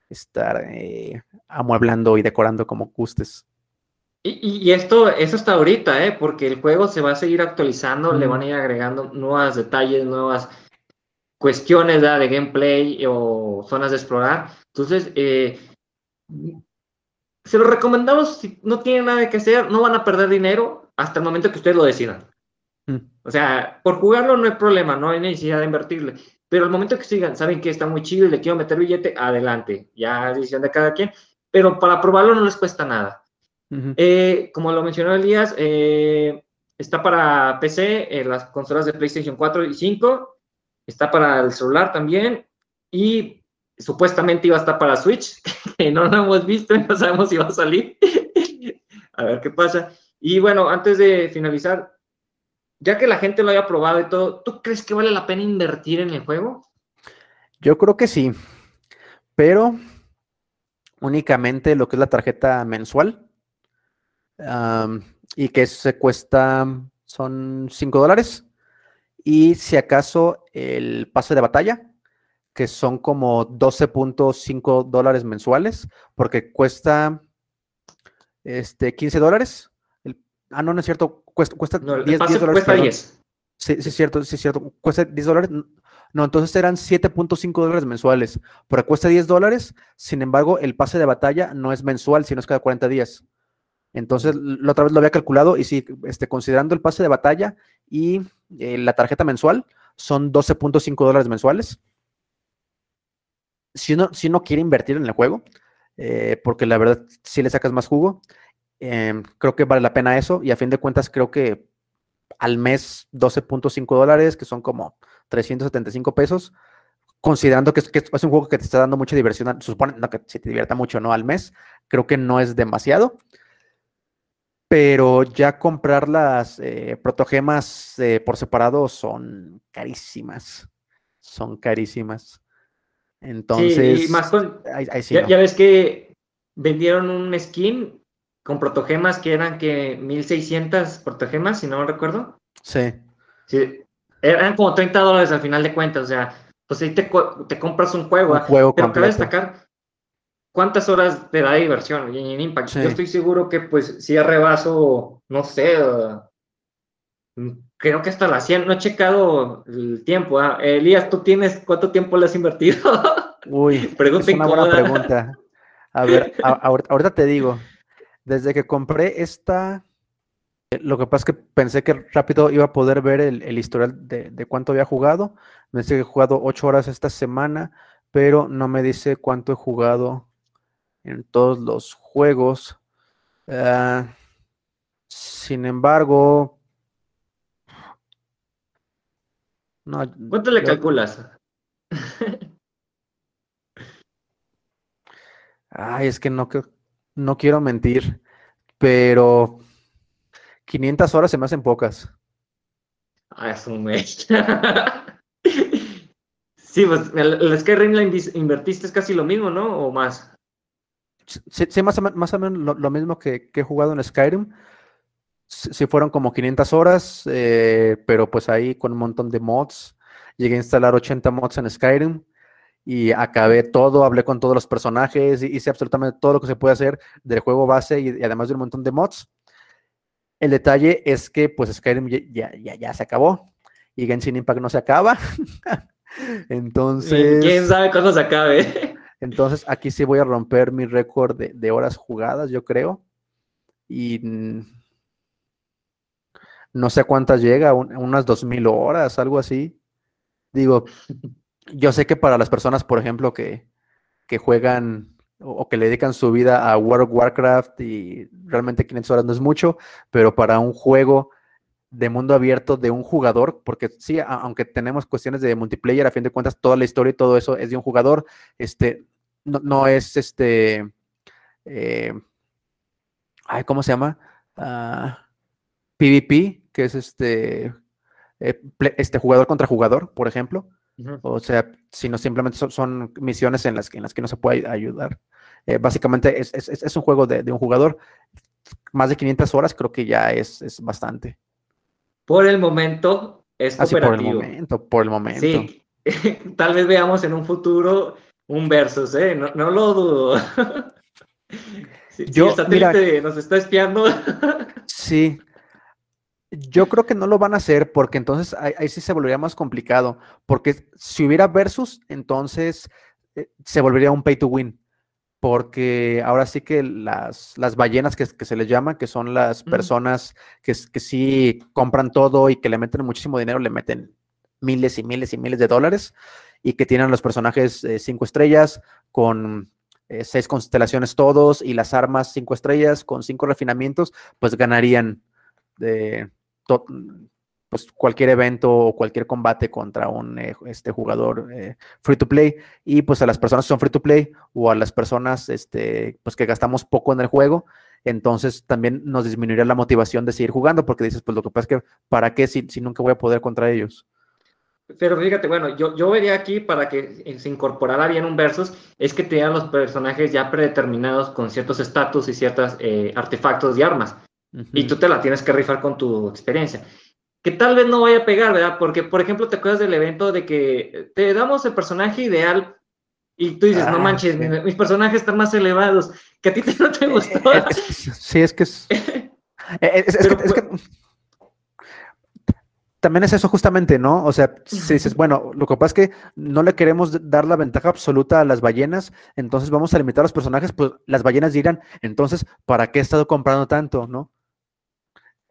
estar eh, amueblando y decorando como gustes. Y, esto, eso está ahorita, ¿eh? Porque el juego se va a seguir actualizando, le van a ir agregando nuevos detalles, nuevas cuestiones ¿verdad? de gameplay o zonas de explorar. Entonces, eh, se lo recomendamos si no tienen nada que hacer, no van a perder dinero hasta el momento que ustedes lo decidan. Mm. O sea, por jugarlo no hay problema, no hay necesidad de invertirle. Pero el momento que sigan, saben que está muy chido y le quiero meter billete, adelante. Ya es decisión de cada quien. Pero para probarlo no les cuesta nada. Eh, como lo mencionó Elías, eh, está para PC, eh, las consolas de PlayStation 4 y 5, está para el celular también, y supuestamente iba a estar para Switch, que no lo hemos visto y no sabemos si va a salir. a ver qué pasa. Y bueno, antes de finalizar, ya que la gente lo haya probado y todo, ¿tú crees que vale la pena invertir en el juego? Yo creo que sí, pero únicamente lo que es la tarjeta mensual am, y que se cuesta, son 5 dólares. Y si acaso el pase de batalla, que son como 12.5 dólares mensuales, porque cuesta este, 15 dólares. El- ah, no, no es cierto, cuesta, cuesta No, el 10, pase 10 dólares. cuesta perdón. 10. Sí, sí, es cierto, sí, es cierto. Cuesta 10 dólares. No, entonces eran 7.5 dólares mensuales, pero cuesta 10 dólares. Sin embargo, el pase de batalla no es mensual, sino es cada 40 días. Entonces, la otra vez lo había calculado y sí, este, considerando el pase de batalla y eh, la tarjeta mensual, son 12.5 dólares mensuales. Si uno, si uno quiere invertir en el juego, eh, porque la verdad sí le sacas más jugo, Em, creo que vale la pena eso y a fin de cuentas creo que al mes 12.5 dólares, que son como 375 pesos, considerando que es, que es un juego que te está dando mucha diversión, supone que se te divierta mucho, ¿no? Al mes, creo que no es demasiado. Pero ya comprar las eh, protogemas eh, por separado son carísimas. Son carísimas. Entonces, Sí, y más con, ahí- ahí sí ya, no. ya ves que vendieron un skin con protogemas que eran que 1600 protogemas, si no me recuerdo. Sí. Sí, eran como 30 dólares al final de cuentas, o sea, pues ahí te, te compras un juego, Un juego pero cabe destacar cuántas horas te da diversión Genshin Impact. Sí. Yo estoy seguro que pues si rebaso, no sé, mm, creo que hasta las 100, no he checado el tiempo. ¿ah? Elías, ¿tú tienes cuánto tiempo le has invertido? Uy, Pregunta es una buena pregunta. A ver, a- ahor- ahorita te digo, desde que compré esta, eh, lo que pasa es que pensé que rápido iba a poder ver el, el historial de, de cuánto había jugado. Me dice que he jugado ocho horas esta semana, pero no me dice cuánto he jugado en todos los juegos. Ah, sin embargo, no, ¿Cuánto le calculas? Ay, es que no, no quiero mentir, pero 500 horas se me hacen pocas. Ah, es un mes. Sí, pues el, el Skyrim la invertiste es casi lo mismo, ¿no? O más. Sí, sí, más o, men- más o menos lo, lo mismo que, que he jugado en Skyrim. Sí, sí fueron como 500 horas, eh, pero pues ahí con un montón de mods. Llegué a instalar 80 mods en Skyrim y acabé todo, hablé con todos los personajes, hice absolutamente todo lo que se puede hacer del juego base y, y además de un montón de mods. El detalle es que pues Skyrim ya, ya- ya se acabó y Genshin Impact no se acaba. Entonces... ¿Quién sabe cuándo se acabe? Entonces aquí sí voy a romper mi récord de, horas jugadas, yo creo. Y no sé cuántas llega, un- unas 2000 horas, algo así. Digo, yo sé que para las personas, por ejemplo, que, que juegan o, que le dedican su vida a World of Warcraft y realmente 500 horas no es mucho, pero para un juego de mundo abierto de un jugador, porque sí, aunque tenemos cuestiones de multiplayer, a fin de cuentas toda la historia y todo eso es de un jugador, este, no, no es este, eh, ay, ¿cómo se llama? Ah, PvP, que es este, eh, este jugador contra jugador, por ejemplo. O sea, sino simplemente son, son misiones en las, que, en las que no se puede ayudar. Eh, básicamente es, es- es- un juego de, de un jugador. Más de 500 horas creo que ya es, es bastante. Por el momento es Así por el momento, por el momento. Sí, tal vez veamos en un futuro un versus, ¿eh? No, no lo dudo. Si, si Yo, el satélite mira- nos está espiando, Sí. Yo creo que no lo van a hacer porque entonces ahí, ahí sí se volvería más complicado. Porque si hubiera versus, entonces eh, se volvería un pay to win. Porque ahora sí que las, las ballenas que, que se les llama, que son las personas que, que sí compran todo y que le meten muchísimo dinero, le meten miles y miles y miles de dólares y que tienen los personajes eh, cinco estrellas con eh, seis constelaciones todos y las armas cinco estrellas con cinco refinamientos, pues ganarían de to- pues cualquier evento o cualquier combate contra un eh, este jugador eh, free to play. Y pues a las personas que son free to play o a las personas este pues que gastamos poco en el juego entonces también nos disminuiría la motivación de seguir jugando porque dices pues lo que pasa es que para qué si, si nunca voy a poder contra ellos pero fíjate, bueno, yo, yo vería aquí para que se incorporara bien un versus, es que te dan los personajes ya predeterminados con ciertos estatus y ciertos artefactos y armas. Y tú te la tienes que rifar con tu experiencia. Que tal vez no vaya a pegar, ¿verdad? Porque, por ejemplo, te acuerdas del evento de que te damos el personaje ideal y tú dices, no Ah, manches, sí. mi- mis personajes están más elevados, que a ti te- no te gustó. Eh, es- sí, es que es. eh, es- es Pero, que- es que también es eso justamente, ¿no? O sea, si dices, bueno, lo que pasa es que no le queremos dar la ventaja absoluta a las ballenas, entonces vamos a limitar a los personajes, pues las ballenas dirán, entonces, ¿para qué he estado comprando tanto, no?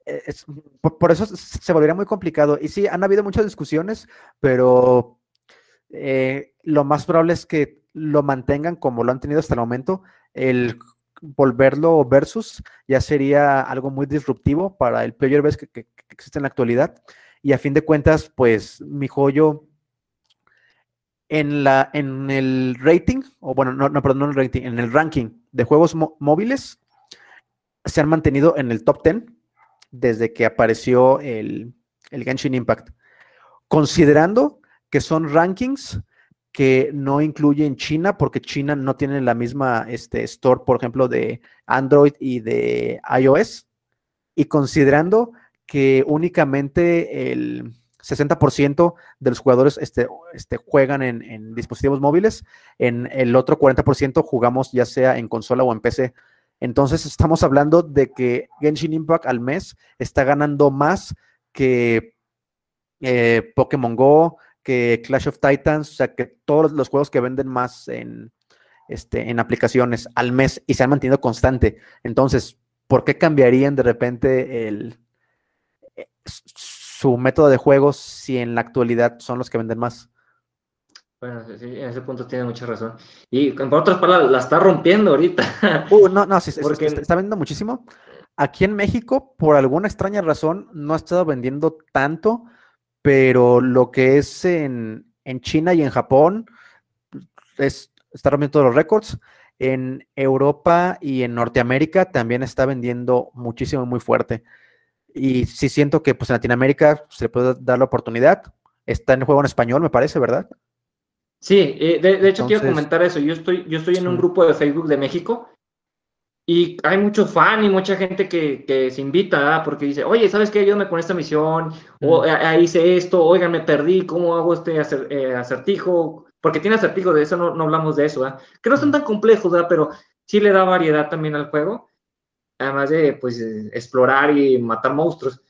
Eh, es- por, por eso se volvería muy complicado. Y sí, han habido muchas discusiones, pero eh, lo más probable es que lo mantengan como lo han tenido hasta el momento. El volverlo versus ya sería algo muy disruptivo para el player base que, que- que existe en la actualidad. Y a fin de cuentas, pues mi joyo en, la, en el rating, o bueno, no, no, perdón, no el rating, en el ranking de juegos móviles, se han mantenido en el top 10 desde que apareció el, el Genshin Impact. Considerando que son rankings que no incluyen China, porque China no tiene la misma este, store, por ejemplo, de Android y de iOS, y considerando que únicamente el 60% de los jugadores este, este, juegan en, dispositivos móviles, en el otro 40% jugamos ya sea en consola o en PC. Entonces estamos hablando de que Genshin Impact al mes está ganando más que eh, Pokémon Go, que Clash of Titans, o sea, que todos los juegos que venden más en, este, en aplicaciones al mes y se han mantenido constante. Entonces, ¿por qué cambiarían de repente el, su método de juegos si en la actualidad son los que venden más? Bueno, sí, en ese punto tiene mucha razón. Y por otras palabras, la está rompiendo ahorita. Uh, no, no, sí, Porque- está, está vendiendo muchísimo. Aquí en México, por alguna extraña razón, no ha estado vendiendo tanto, pero lo que es en, en China y en Japón es, está rompiendo todos los récords. En Europa y en Norteamérica también está vendiendo muchísimo, muy fuerte. Y sí siento que pues en Latinoamérica se le puede dar la oportunidad. Está en juego en español, me parece, ¿verdad? Sí, eh, de, de hecho quiero Entonces- comentar eso. Yo estoy, yo estoy en un grupo de Facebook de México y hay mucho fan y mucha gente que, que se invita, ¿ah? porque dice, oye, ¿sabes qué? Ayúdame con esta misión, o. "Ah, hice esto, oigan, me perdí, ¿cómo hago este acer- eh, acertijo? Porque tiene acertijo, de eso no, no hablamos de eso, ¿ah? que no son tan complejos, ¿verdad? pero sí le da variedad también al juego, además de pues explorar y matar monstruos.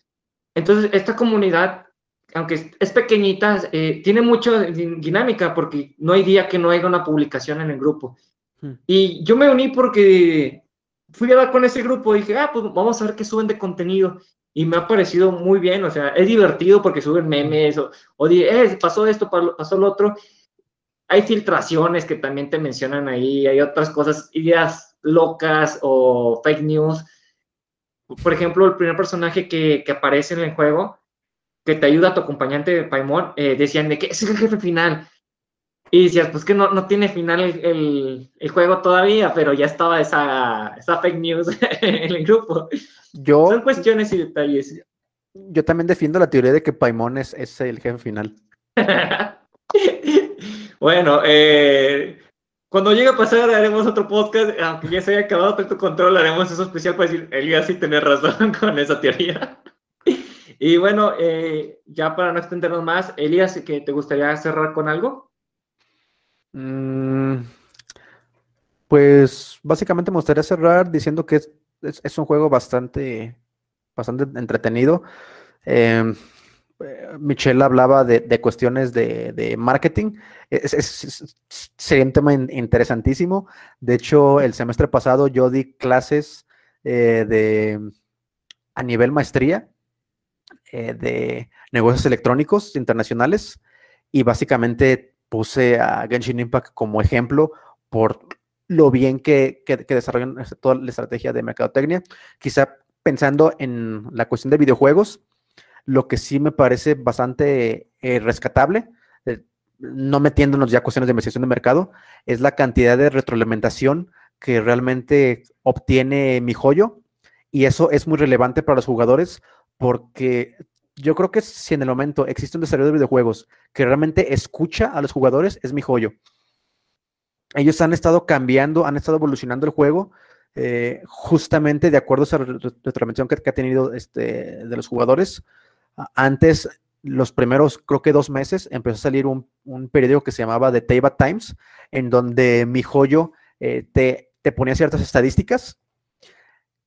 Entonces, esta comunidad, aunque es- pequeñita, eh, tiene mucha di- dinámica porque no hay día que no haya una publicación en el grupo. Hmm. Y yo me uní porque fui a dar con ese grupo y dije, ah, pues vamos a ver qué suben de contenido. Y me ha parecido muy bien, o sea, es divertido porque suben memes o, o eh, pasó esto, pa- pasó lo otro. Hay filtraciones que también te mencionan ahí, hay otras cosas, ideas locas o fake news. Por ejemplo, el primer personaje que, que aparece en el juego, que te ayuda a tu acompañante Paimon, eh, decían de que es el jefe final. Y decías, pues que no, no tiene final el, el- el juego todavía, pero ya estaba esa, esa fake news en el grupo. Yo, Son cuestiones y detalles. yo también defiendo la teoría de que Paimon es, es el jefe final. bueno, eh, cuando llegue a pasar haremos otro podcast, aunque ya se haya acabado tu control, haremos eso especial para decir, Elías sí tiene razón con esa teoría. y bueno, eh, ya para no extendernos más, Elías, ¿que ¿te gustaría cerrar con algo? Mm, pues básicamente me gustaría cerrar diciendo que es, es- un juego bastante, bastante entretenido. Eh, Michelle hablaba de, cuestiones de, marketing. Es, sería un tema in- interesantísimo. De hecho, el semestre pasado yo di clases eh, de, a nivel maestría eh, de negocios electrónicos internacionales y básicamente puse a Genshin Impact como ejemplo por lo bien que, que, desarrollan toda la estrategia de mercadotecnia. Quizá pensando en la cuestión de videojuegos, lo que sí me parece bastante eh, rescatable, eh, no metiéndonos ya cuestiones de investigación de mercado, es la cantidad de retroalimentación que realmente obtiene mi joyo. Y eso es muy relevante para los jugadores porque yo creo que si en el momento existe un desarrollo de videojuegos que realmente escucha a los jugadores, es mi joyo. Ellos han estado cambiando, han estado evolucionando el juego eh, justamente de acuerdo a esa re- re- retroalimentación que, que ha tenido este, de los jugadores. Antes, los primeros, creo que dos meses, empezó a salir un, un periódico que se llamaba The Taiba Times, en donde mi joyo eh, te, te ponía ciertas estadísticas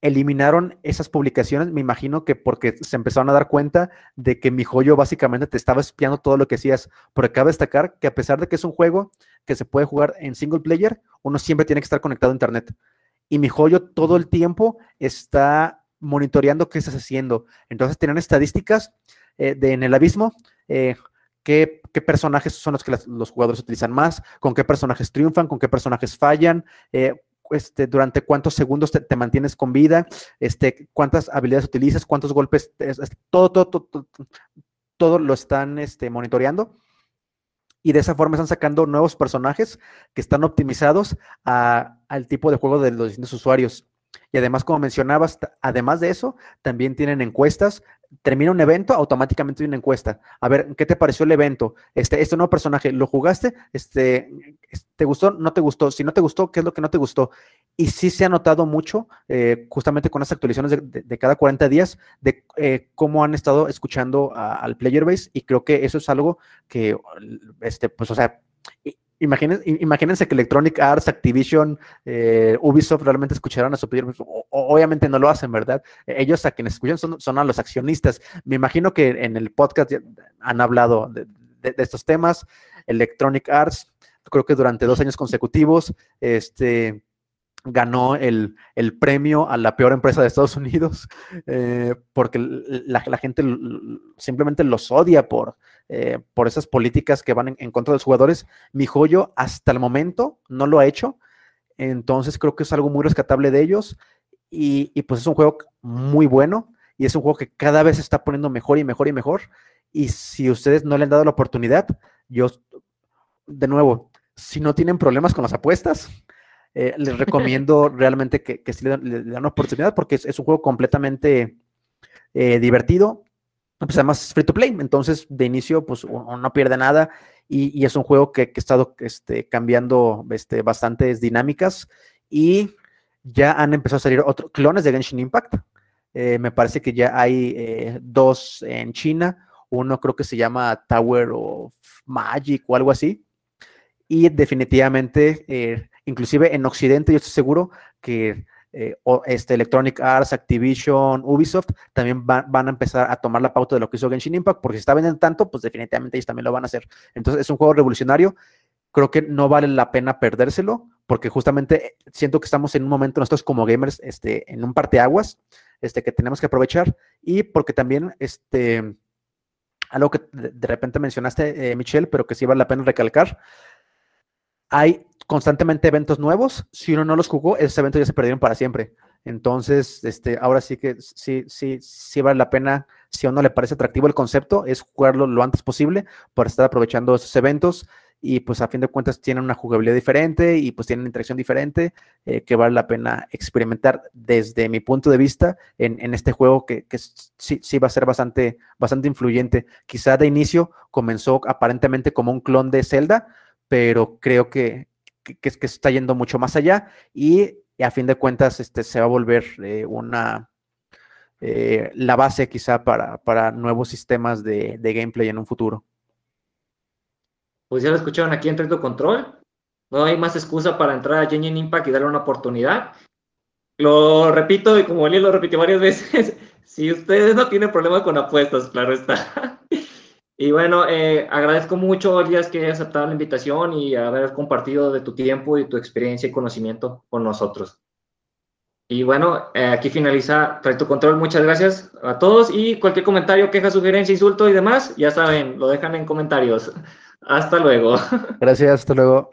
eliminaron esas publicaciones, me imagino que porque se empezaron a dar cuenta de que mi joyo básicamente te estaba espiando todo lo que hacías. Pero cabe destacar que a pesar de que es un juego que se puede jugar en single player, uno siempre tiene que estar conectado a internet. Y mi joyo todo el tiempo está monitoreando qué estás haciendo. Entonces tienen estadísticas eh, de en el abismo, eh, qué, personajes son los que los jugadores utilizan más, con qué personajes triunfan, con qué personajes fallan, eh, este, durante cuántos segundos te, mantienes con vida, este, cuántas habilidades utilizas, cuántos golpes, todo, todo, todo, todo, lo están este, monitoreando. Y de esa forma están sacando nuevos personajes que están optimizados al tipo de juego de los distintos usuarios. Y además, como mencionabas, además de eso, también tienen encuestas. Termina un evento, automáticamente hay una encuesta. A ver, ¿qué te pareció el evento? Este, este nuevo personaje, ¿lo jugaste? Este, ¿Te gustó? ¿No te gustó? Si no te gustó, ¿qué es lo que no te gustó? Y sí se ha notado mucho, eh, justamente con las actualizaciones de, cada 40 días, de eh, cómo han estado escuchando al player base. Y creo que eso es algo que, este, pues, o sea, Imagínense, imagínense, que Electronic Arts, Activision, eh, Ubisoft realmente escucharan a su pedir. obviamente no lo hacen, ¿verdad? Ellos a quienes escuchan son, a los accionistas. Me imagino que en el podcast han hablado de, estos temas. Electronic Arts, creo que durante dos años consecutivos, este, ganó el, premio a la peor empresa de Estados Unidos, eh, porque la, gente simplemente los odia por, eh, por esas políticas que van en, contra de los jugadores. Mi joyo hasta el momento no lo ha hecho, entonces creo que es algo muy rescatable de ellos y, y pues es un juego muy bueno y es un juego que cada vez se está poniendo mejor y mejor y mejor. Y si ustedes no le han dado la oportunidad, yo, de nuevo, si no tienen problemas con las apuestas, eh, les recomiendo realmente que, que le, dan, una oportunidad porque es, un juego completamente eh, divertido. Pues además es free to play, entonces de inicio pues uno no pierde nada y, es un juego que, ha estado este, cambiando este, bastantes dinámicas y ya han empezado a salir otros clones de Genshin Impact. Eh, me parece que ya hay dos en China, uno creo que se llama Tower of Magic o algo así. Y definitivamente inclusive en Occidente yo estoy seguro que eh, este Electronic Arts, Activision, Ubisoft también van a empezar a tomar la pauta de lo que hizo Genshin Impact, porque si está vendiendo tanto, pues definitivamente ellos también lo van a hacer. Entonces es un juego revolucionario. Creo que no vale la pena perdérselo, porque justamente siento que estamos en un momento nosotros como gamers, este, en un parteaguas, este, que tenemos que aprovechar, y porque también, este, algo que de repente mencionaste, eh, Michelle, pero que sí vale la pena recalcar, hay constantemente eventos nuevos. Si uno no los jugó, esos eventos ya se perdieron para siempre. Entonces, este, ahora sí que sí, sí, sí vale la pena, si a uno le parece atractivo el concepto, es jugarlo lo antes posible para estar aprovechando esos eventos y pues a fin de cuentas tienen una jugabilidad diferente y pues tienen una interacción diferente eh, que vale la pena experimentar desde mi punto de vista en, este juego que, que, sí, sí va a ser bastante, bastante influyente. Quizá de inicio comenzó aparentemente como un clon de Zelda, pero creo que, que, que está yendo mucho más allá y, a fin de cuentas este, se va a volver eh, una, eh, la base quizá para, para nuevos sistemas de, gameplay en un futuro. Pues ya lo escucharon aquí en Treto Control. No hay más excusa para entrar a Genshin Impact y darle una oportunidad. Lo repito y como él lo repitió varias veces, si ustedes no tienen problema con apuestas, claro está. Y bueno, eh, agradezco mucho, Elías, que hayas aceptado la invitación y haber compartido de tu tiempo y tu experiencia y conocimiento con nosotros. Y bueno, eh, aquí finaliza Trato Control. Muchas gracias a todos y cualquier comentario, queja, sugerencia, insulto y demás, ya saben, lo dejan en comentarios. Hasta luego. Gracias, hasta luego.